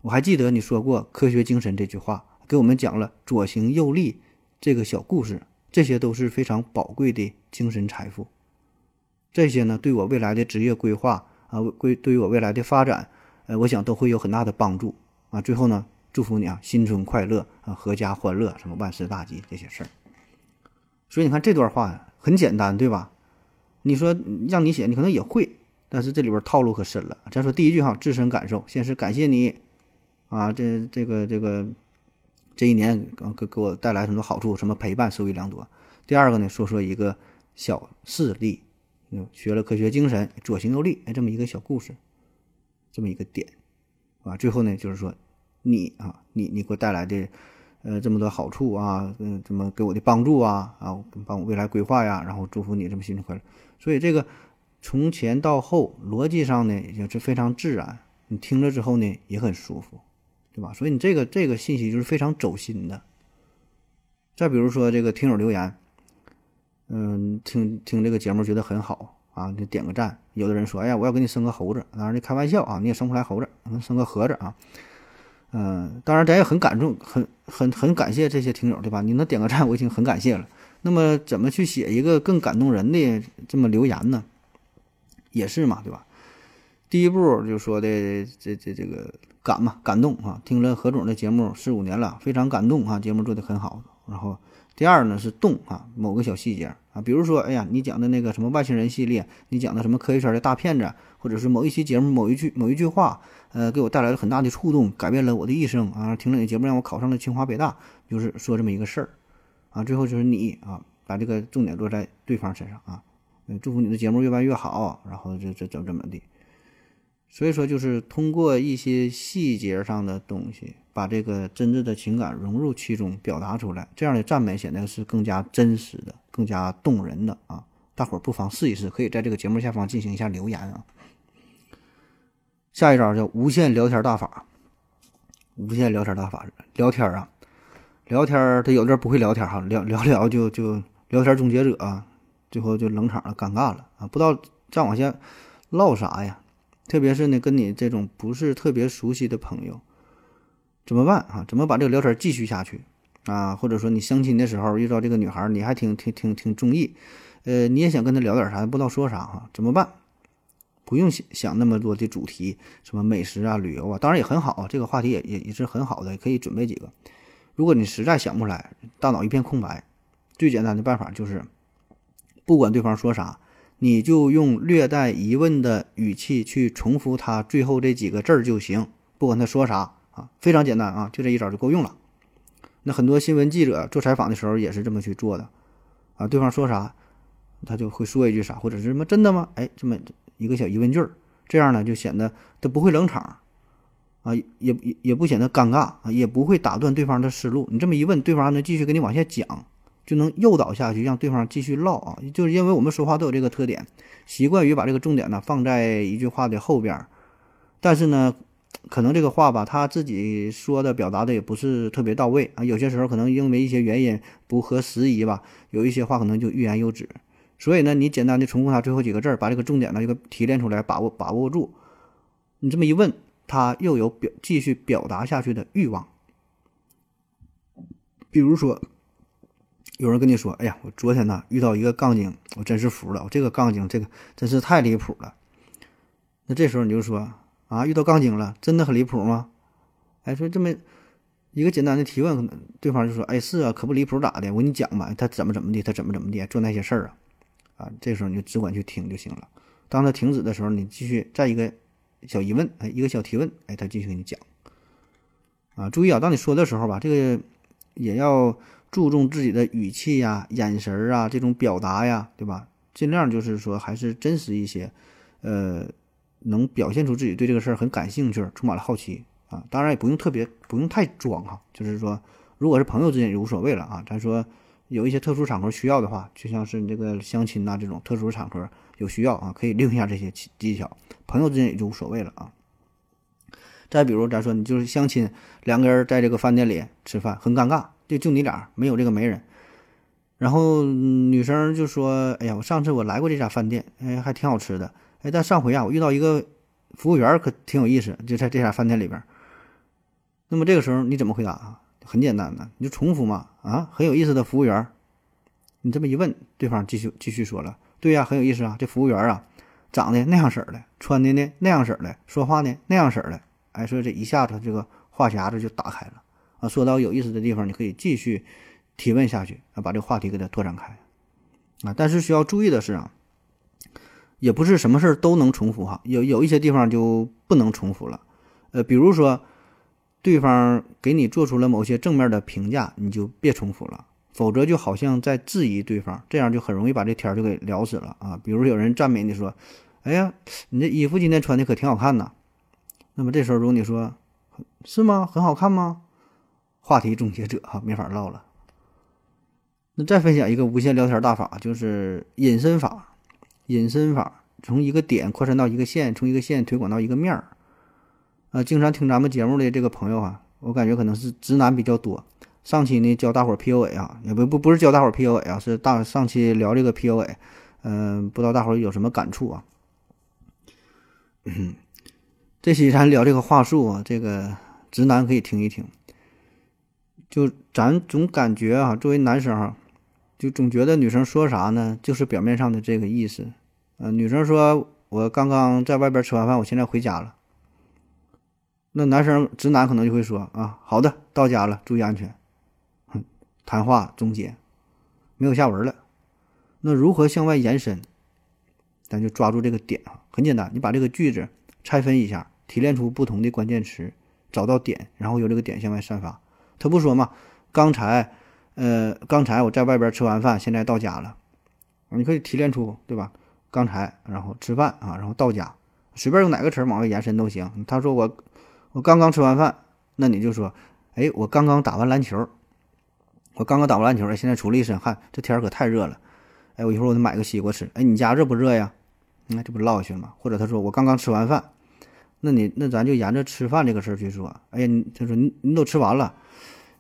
我还记得你说过“科学精神”这句话，给我们讲了左行右立这个小故事，这些都是非常宝贵的精神财富。这些呢，对我未来的职业规划啊，归对于我未来的发展，呃，我想都会有很大的帮助啊。最后呢，祝福你啊，新春快乐啊，阖家欢乐，什么万事大吉这些事儿。所以你看这段话很简单，对吧？你说让你写，你可能也会，但是这里边套路可深了。咱说第一句哈，自身感受，先是感谢你。啊，这这个这个这一年给给我带来很多好处，什么陪伴，受益良多。第二个呢，说说一个小事例，嗯，学了科学精神，左行右立，哎，这么一个小故事，这么一个点，啊，最后呢，就是说你啊，你你给我带来的呃这么多好处啊，嗯，怎么给我的帮助啊，啊，帮我未来规划呀，然后祝福你这么新春快乐。所以这个从前到后逻辑上呢，也是非常自然，你听了之后呢，也很舒服。对吧？所以你这个这个信息就是非常走心的。再比如说这个听友留言，嗯，听听这个节目觉得很好啊，就点个赞。有的人说，哎呀，我要给你生个猴子，当然这开玩笑啊，你也生不出来猴子，能生个盒子啊。嗯，当然咱也很感动，很很很感谢这些听友，对吧？你能点个赞，我已经很感谢了。那么怎么去写一个更感动人的这么留言呢？也是嘛，对吧？第一步就说的这这这个。感嘛，感动啊！听了何总的节目四五年了，非常感动啊！节目做的很好。然后第二呢是动啊，某个小细节啊，比如说，哎呀，你讲的那个什么外星人系列，你讲的什么科学圈的大骗子，或者是某一期节目某一句某一句话，呃，给我带来了很大的触动，改变了我的一生啊！听了你节目让我考上了清华北大，就是说这么一个事儿啊，最后就是你啊，把这个重点落在对方身上啊，嗯，祝福你的节目越办越好，然后这这怎么怎么地。所以说，就是通过一些细节上的东西，把这个真挚的情感融入其中，表达出来，这样的赞美显得是更加真实的、更加动人的啊！大伙儿不妨试一试，可以在这个节目下方进行一下留言啊。下一招叫无限聊天大法，无限聊天大法，聊天啊，聊天他有的人不会聊天哈，聊聊聊就就聊天终结者啊，最后就冷场了，尴尬了啊，不知道再往下唠啥呀。特别是呢，跟你这种不是特别熟悉的朋友，怎么办啊？怎么把这个聊天继续下去啊？或者说你相亲的时候遇到这个女孩，你还挺挺挺挺中意，呃，你也想跟她聊点啥，不知道说啥哈？怎么办？不用想想那么多的主题，什么美食啊、旅游啊，当然也很好，这个话题也也也是很好的，可以准备几个。如果你实在想不出来，大脑一片空白，最简单的办法就是，不管对方说啥。你就用略带疑问的语气去重复他最后这几个字儿就行，不管他说啥啊，非常简单啊，就这一招就够用了。那很多新闻记者做采访的时候也是这么去做的啊，对方说啥，他就会说一句啥，或者是什么真的吗？哎，这么一个小疑问句儿，这样呢就显得他不会冷场啊，也也也不显得尴尬啊，也不会打断对方的思路。你这么一问，对方还能继续跟你往下讲。就能诱导下去，让对方继续唠啊！就是因为我们说话都有这个特点，习惯于把这个重点呢放在一句话的后边，但是呢，可能这个话吧，他自己说的表达的也不是特别到位啊。有些时候可能因为一些原因不合时宜吧，有一些话可能就欲言又止。所以呢，你简单的重复他最后几个字儿，把这个重点呢这个提炼出来，把握把握住。你这么一问，他又有表继续表达下去的欲望。比如说。有人跟你说：“哎呀，我昨天呢遇到一个杠精，我真是服了。我这个杠精，这个真是太离谱了。”那这时候你就说：“啊，遇到杠精了，真的很离谱吗？”哎，说这么一个简单的提问，可能对方就说：“哎，是啊，可不离谱咋的？我跟你讲吧，他怎么怎么地，他怎么怎么地做那些事儿啊。”啊，这时候你就只管去听就行了。当他停止的时候，你继续再一个小疑问，哎，一个小提问，哎，他继续给你讲。啊，注意啊，当你说的时候吧，这个也要。注重自己的语气呀、眼神儿啊，这种表达呀，对吧？尽量就是说还是真实一些，呃，能表现出自己对这个事儿很感兴趣，充满了好奇啊。当然也不用特别，不用太装哈。就是说，如果是朋友之间也无所谓了啊。咱说有一些特殊场合需要的话，就像是你这个相亲呐这种特殊场合有需要啊，可以利用一下这些技巧。朋友之间也就无所谓了啊。再比如咱说你就是相亲，两个人在这个饭店里吃饭，很尴尬。就就你俩没有这个媒人，然后女生就说：“哎呀，我上次我来过这家饭店，哎，还挺好吃的。哎，但上回啊，我遇到一个服务员，可挺有意思，就在这家饭店里边。那么这个时候你怎么回答啊？很简单的，你就重复嘛。啊，很有意思的服务员。你这么一问，对方继续继续说了：对呀，很有意思啊。这服务员啊，长得那样式儿的，穿的呢那样式儿的，说话呢那样式儿的。哎，所以这一下子这个话匣子就打开了。”啊，说到有意思的地方，你可以继续提问下去啊，把这个话题给它拓展开啊。但是需要注意的是啊，也不是什么事儿都能重复哈，有有一些地方就不能重复了。呃，比如说对方给你做出了某些正面的评价，你就别重复了，否则就好像在质疑对方，这样就很容易把这天儿就给聊死了啊。比如有人赞美你说：“哎呀，你这衣服今天穿的可挺好看呐。”那么这时候如果你说：“是吗？很好看吗？”话题终结者哈，没法唠了。那再分享一个无限聊天大法，就是隐身法。隐身法从一个点扩散到一个线，从一个线推广到一个面儿。啊，经常听咱们节目的这个朋友啊，我感觉可能是直男比较多。上期呢教大伙儿 PUA 啊，也不不不是教大伙儿 PUA 啊，是大上期聊这个 PUA。嗯，不知道大伙儿有什么感触啊？嗯，这期咱聊这个话术啊，这个直男可以听一听。就咱总感觉啊，作为男生，就总觉得女生说啥呢，就是表面上的这个意思。呃，女生说我刚刚在外边吃完饭，我现在回家了。那男生直男可能就会说啊，好的，到家了，注意安全。哼，谈话终结，没有下文了。那如何向外延伸？咱就抓住这个点啊，很简单，你把这个句子拆分一下，提炼出不同的关键词，找到点，然后由这个点向外散发。他不说嘛？刚才，呃，刚才我在外边吃完饭，现在到家了，你可以提炼出，对吧？刚才，然后吃饭啊，然后到家，随便用哪个词儿往外延伸都行。他说我我刚刚吃完饭，那你就说，哎，我刚刚打完篮球，我刚刚打完篮球，现在出了一身汗，这天儿可太热了，哎，我一会儿我得买个西瓜吃，哎，你家热不热呀？那这不唠下去了吗？或者他说我刚刚吃完饭，那你那咱就沿着吃饭这个事儿去说，哎呀，他说你你都吃完了。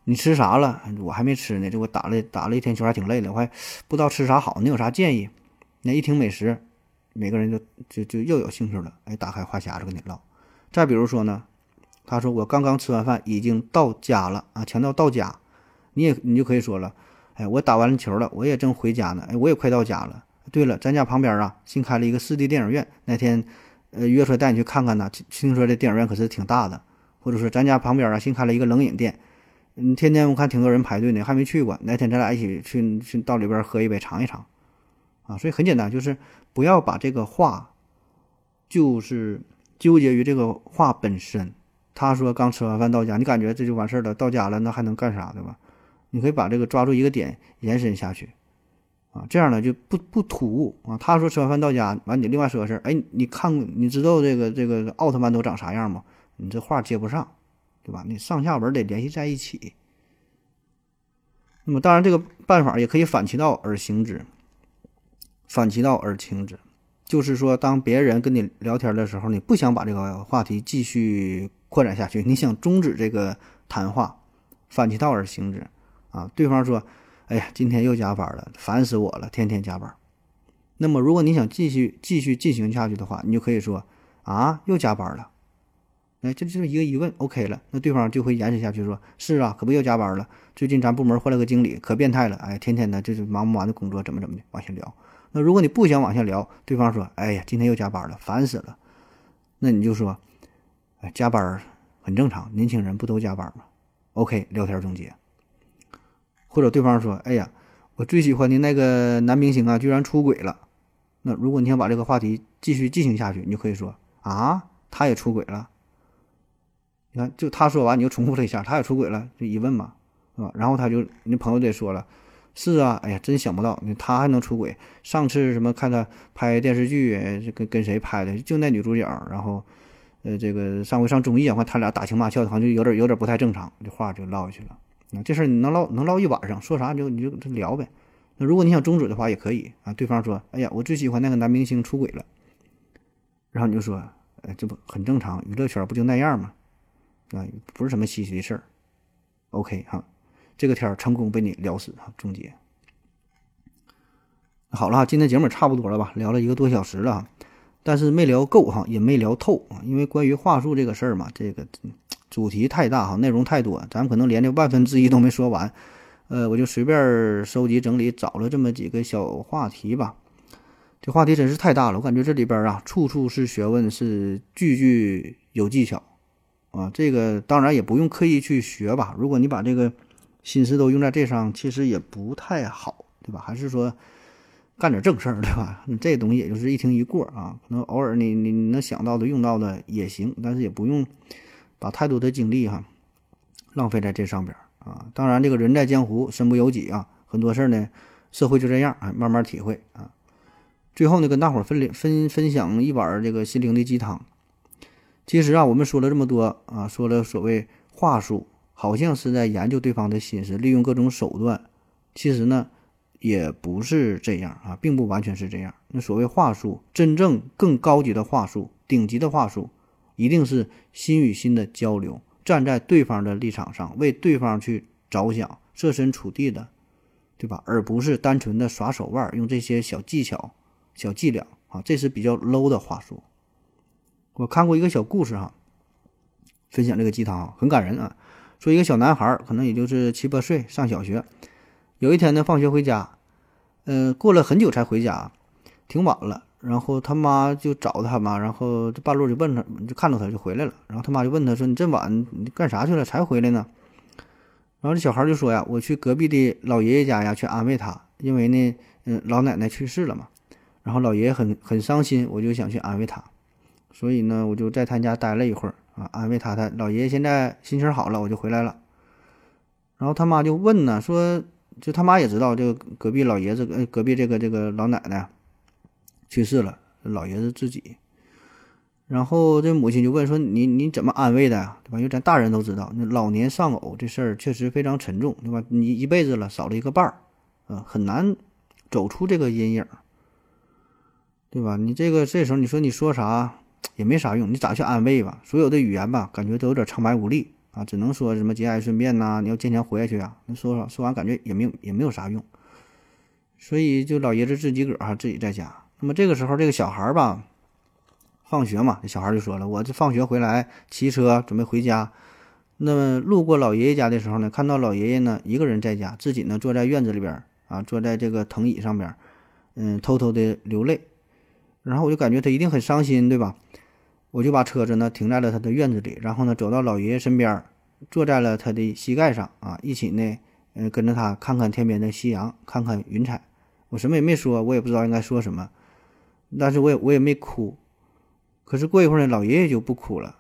你吃啥了？我还没吃呢。这我打了打了一天球，还挺累的，我还不知道吃啥好。你有啥建议？那一听美食，每个人就就就又有兴趣了。哎，打开话匣子跟你唠。再比如说呢，他说我刚刚吃完饭，已经到家了啊，强调到家。你也你就可以说了，哎，我打完了球了，我也正回家呢。哎，我也快到家了。对了，咱家旁边啊新开了一个四 D 电影院，那天呃约出来带你去看看呢。听说这电影院可是挺大的。或者说咱家旁边啊新开了一个冷饮店。嗯，天天我看挺多人排队呢，还没去过。哪天咱俩一起去去到里边喝一杯，尝一尝，啊，所以很简单，就是不要把这个话，就是纠结于这个话本身。他说刚吃完饭到家，你感觉这就完事儿了，到家了那还能干啥，对吧？你可以把这个抓住一个点延伸下去，啊，这样呢就不不突兀啊。他说吃完饭到家，完你另外说个事儿，哎，你看你知道这个这个奥特曼都长啥样吗？你这话接不上。对吧？你上下文得联系在一起。那么，当然这个办法也可以反其道而行之。反其道而行之，就是说，当别人跟你聊天的时候，你不想把这个话题继续扩展下去，你想终止这个谈话，反其道而行之啊。对方说：“哎呀，今天又加班了，烦死我了，天天加班。”那么，如果你想继续继续进行下去的话，你就可以说：“啊，又加班了。”哎，这就是一个疑问，OK 了，那对方就会延伸下去说：“是啊，可不又加班了。最近咱部门换了个经理，可变态了。哎，天天的就是忙不完的工作，怎么怎么的，往下聊。那如果你不想往下聊，对方说：‘哎呀，今天又加班了，烦死了。’那你就说：‘哎，加班很正常，年轻人不都加班吗？’OK，聊天终结。或者对方说：‘哎呀，我最喜欢的那个男明星啊，居然出轨了。’那如果你想把这个话题继续进行下去，你就可以说：‘啊，他也出轨了。’你看，就他说完，你又重复了一下，他也出轨了，就疑问嘛，是吧？然后他就，你朋友得说了，是啊，哎呀，真想不到，他还能出轨。上次什么看他拍电视剧，跟跟谁拍的？就那女主角。然后，呃，这个上回上综艺啊，看他俩打情骂俏的，好像就有点有点不太正常，这话就唠下去了。那这事儿你能唠能唠一晚上，说啥你就你就聊呗。那如果你想终止的话，也可以啊。对方说，哎呀，我最喜欢那个男明星出轨了，然后你就说，呃，这不很正常，娱乐圈不就那样吗？啊，不是什么稀奇的事儿。OK 哈，这个天儿成功被你聊死哈，终结。好了哈，今天节目差不多了吧？聊了一个多小时了，但是没聊够哈，也没聊透啊。因为关于话术这个事儿嘛，这个主题太大哈，内容太多，咱们可能连这万分之一都没说完。呃，我就随便收集整理，找了这么几个小话题吧。这话题真是太大了，我感觉这里边啊，处处是学问，是句句有技巧。啊，这个当然也不用刻意去学吧。如果你把这个心思都用在这上，其实也不太好，对吧？还是说干点正事儿，对吧？这东西也就是一听一过啊，可能偶尔你你能想到的、用到的也行，但是也不用把太多的精力哈浪费在这上边啊。当然，这个人在江湖身不由己啊，很多事儿呢，社会就这样啊，慢慢体会啊。最后呢，跟大伙儿分分分享一碗这个心灵的鸡汤。其实啊，我们说了这么多啊，说了所谓话术，好像是在研究对方的心思，利用各种手段。其实呢，也不是这样啊，并不完全是这样。那所谓话术，真正更高级的话术、顶级的话术，一定是心与心的交流，站在对方的立场上，为对方去着想，设身处地的，对吧？而不是单纯的耍手腕，用这些小技巧、小伎俩啊，这是比较 low 的话术。我看过一个小故事哈，分享这个鸡汤很感人啊。说一个小男孩可能也就是七八岁，上小学。有一天呢，放学回家，嗯，过了很久才回家，挺晚了。然后他妈就找他嘛，然后这半路就问他，就看到他就回来了。然后他妈就问他说：“你这晚你干啥去了？才回来呢？”然后这小孩就说呀：“我去隔壁的老爷爷家呀，去安慰他，因为呢，嗯，老奶奶去世了嘛。然后老爷爷很很伤心，我就想去安慰他。”所以呢，我就在他家待了一会儿啊，安慰他。他老爷爷现在心情好了，我就回来了。然后他妈就问呢，说就他妈也知道，这个隔壁老爷子，呃，隔壁这个这个老奶奶去世了，老爷子自己。然后这母亲就问说：“你你怎么安慰的呀？对吧？因为咱大人都知道，老年丧偶这事儿确实非常沉重，对吧？你一辈子了，少了一个伴儿，啊，很难走出这个阴影，对吧？你这个这时候你说你说啥也没啥用，你咋去安慰吧？所有的语言吧，感觉都有点苍白无力啊，只能说什么节哀顺变呐，你要坚强活下去啊。那说说说完感觉也没有也没有啥用，所以就老爷子自己个儿哈自己在家。那么这个时候这个小孩儿吧。放学嘛，这小孩就说了：“我这放学回来骑车准备回家，那么路过老爷爷家的时候呢，看到老爷爷呢一个人在家，自己呢坐在院子里边啊，坐在这个藤椅上边，嗯，偷偷的流泪。然后我就感觉他一定很伤心，对吧？我就把车子呢停在了他的院子里，然后呢走到老爷爷身边，坐在了他的膝盖上啊，一起呢，嗯，跟着他看看天边的夕阳，看看云彩。我什么也没说，我也不知道应该说什么，但是我也我也没哭。”可是过一会儿呢，老爷爷就不哭了，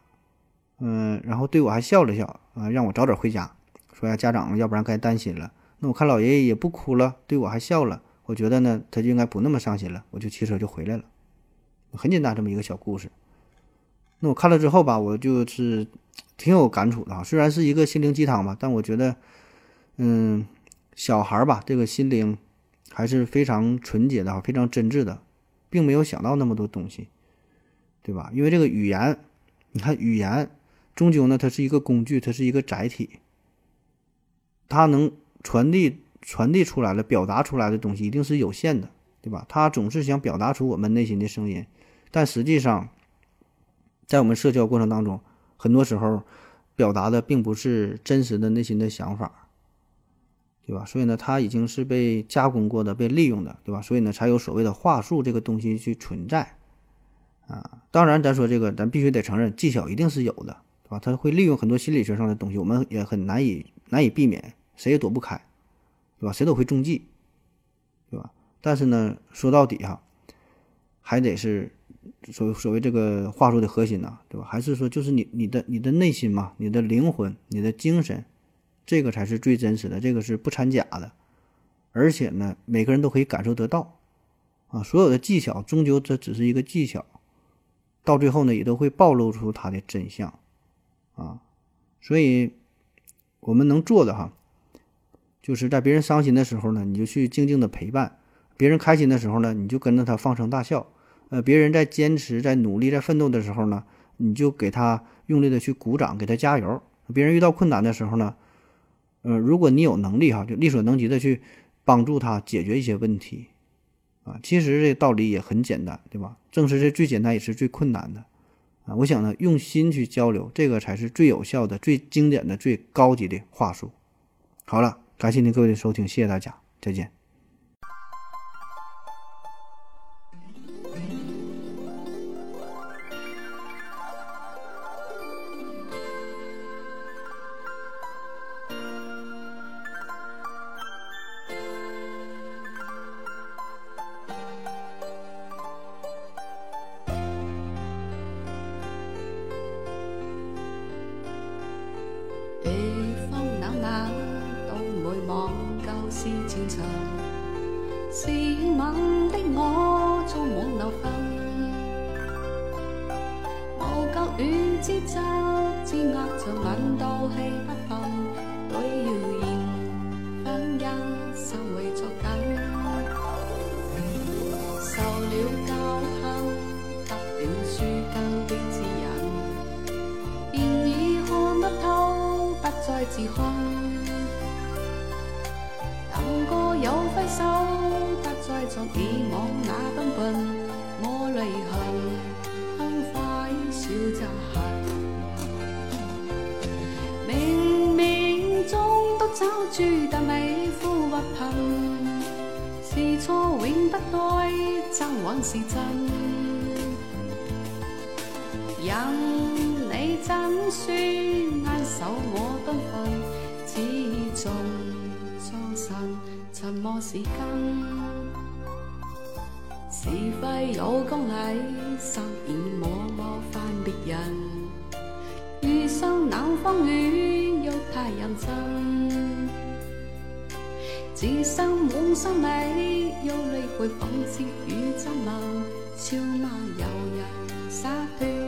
嗯，然后对我还笑了笑啊，让我早点回家，说呀，家长要不然该担心了。那我看老爷爷也不哭了，对我还笑了，我觉得呢，他就应该不那么伤心了，我就骑车就回来了。很简单，这么一个小故事。那我看了之后吧，我就是挺有感触的啊。虽然是一个心灵鸡汤吧，但我觉得，嗯，小孩吧，这个心灵还是非常纯洁的啊，非常真挚的，并没有想到那么多东西。对吧？因为这个语言，你看语言，终究呢，它是一个工具，它是一个载体，它能传递传递出来的、表达出来的东西一定是有限的，对吧？它总是想表达出我们内心的声音，但实际上，在我们社交过程当中，很多时候表达的并不是真实的内心的想法，对吧？所以呢，它已经是被加工过的、被利用的，对吧？所以呢，才有所谓的话术这个东西去存在。啊，当然，咱说这个，咱必须得承认，技巧一定是有的，对吧？他会利用很多心理学上的东西，我们也很难以难以避免，谁也躲不开，对吧？谁都会中计，对吧？但是呢，说到底哈，还得是所所谓这个话术的核心呐，对吧？还是说就是你你的你的内心嘛，你的灵魂，你的精神，这个才是最真实的，这个是不掺假的，而且呢，每个人都可以感受得到，啊，所有的技巧终究这只是一个技巧。到最后呢，也都会暴露出它的真相，啊，所以我们能做的哈，就是在别人伤心的时候呢，你就去静静的陪伴；别人开心的时候呢，你就跟着他放声大笑。呃，别人在坚持、在努力、在奋斗的时候呢，你就给他用力的去鼓掌，给他加油。别人遇到困难的时候呢，呃，如果你有能力哈，就力所能及的去帮助他解决一些问题。啊，其实这道理也很简单，对吧？正是这最简单也是最困难的，啊，我想呢，用心去交流，这个才是最有效的、最经典的、最高级的话术。好了，感谢您各位的收听，谢谢大家，再见。是错永不再争，还是真？任你真说，握受我敦份，始终终身沉默是根。是非有公理，失言莫莫犯别人。遇上冷风雨，欲太认真。是心满心美，忧虑会讽刺与咒骂，笑骂游人洒脱。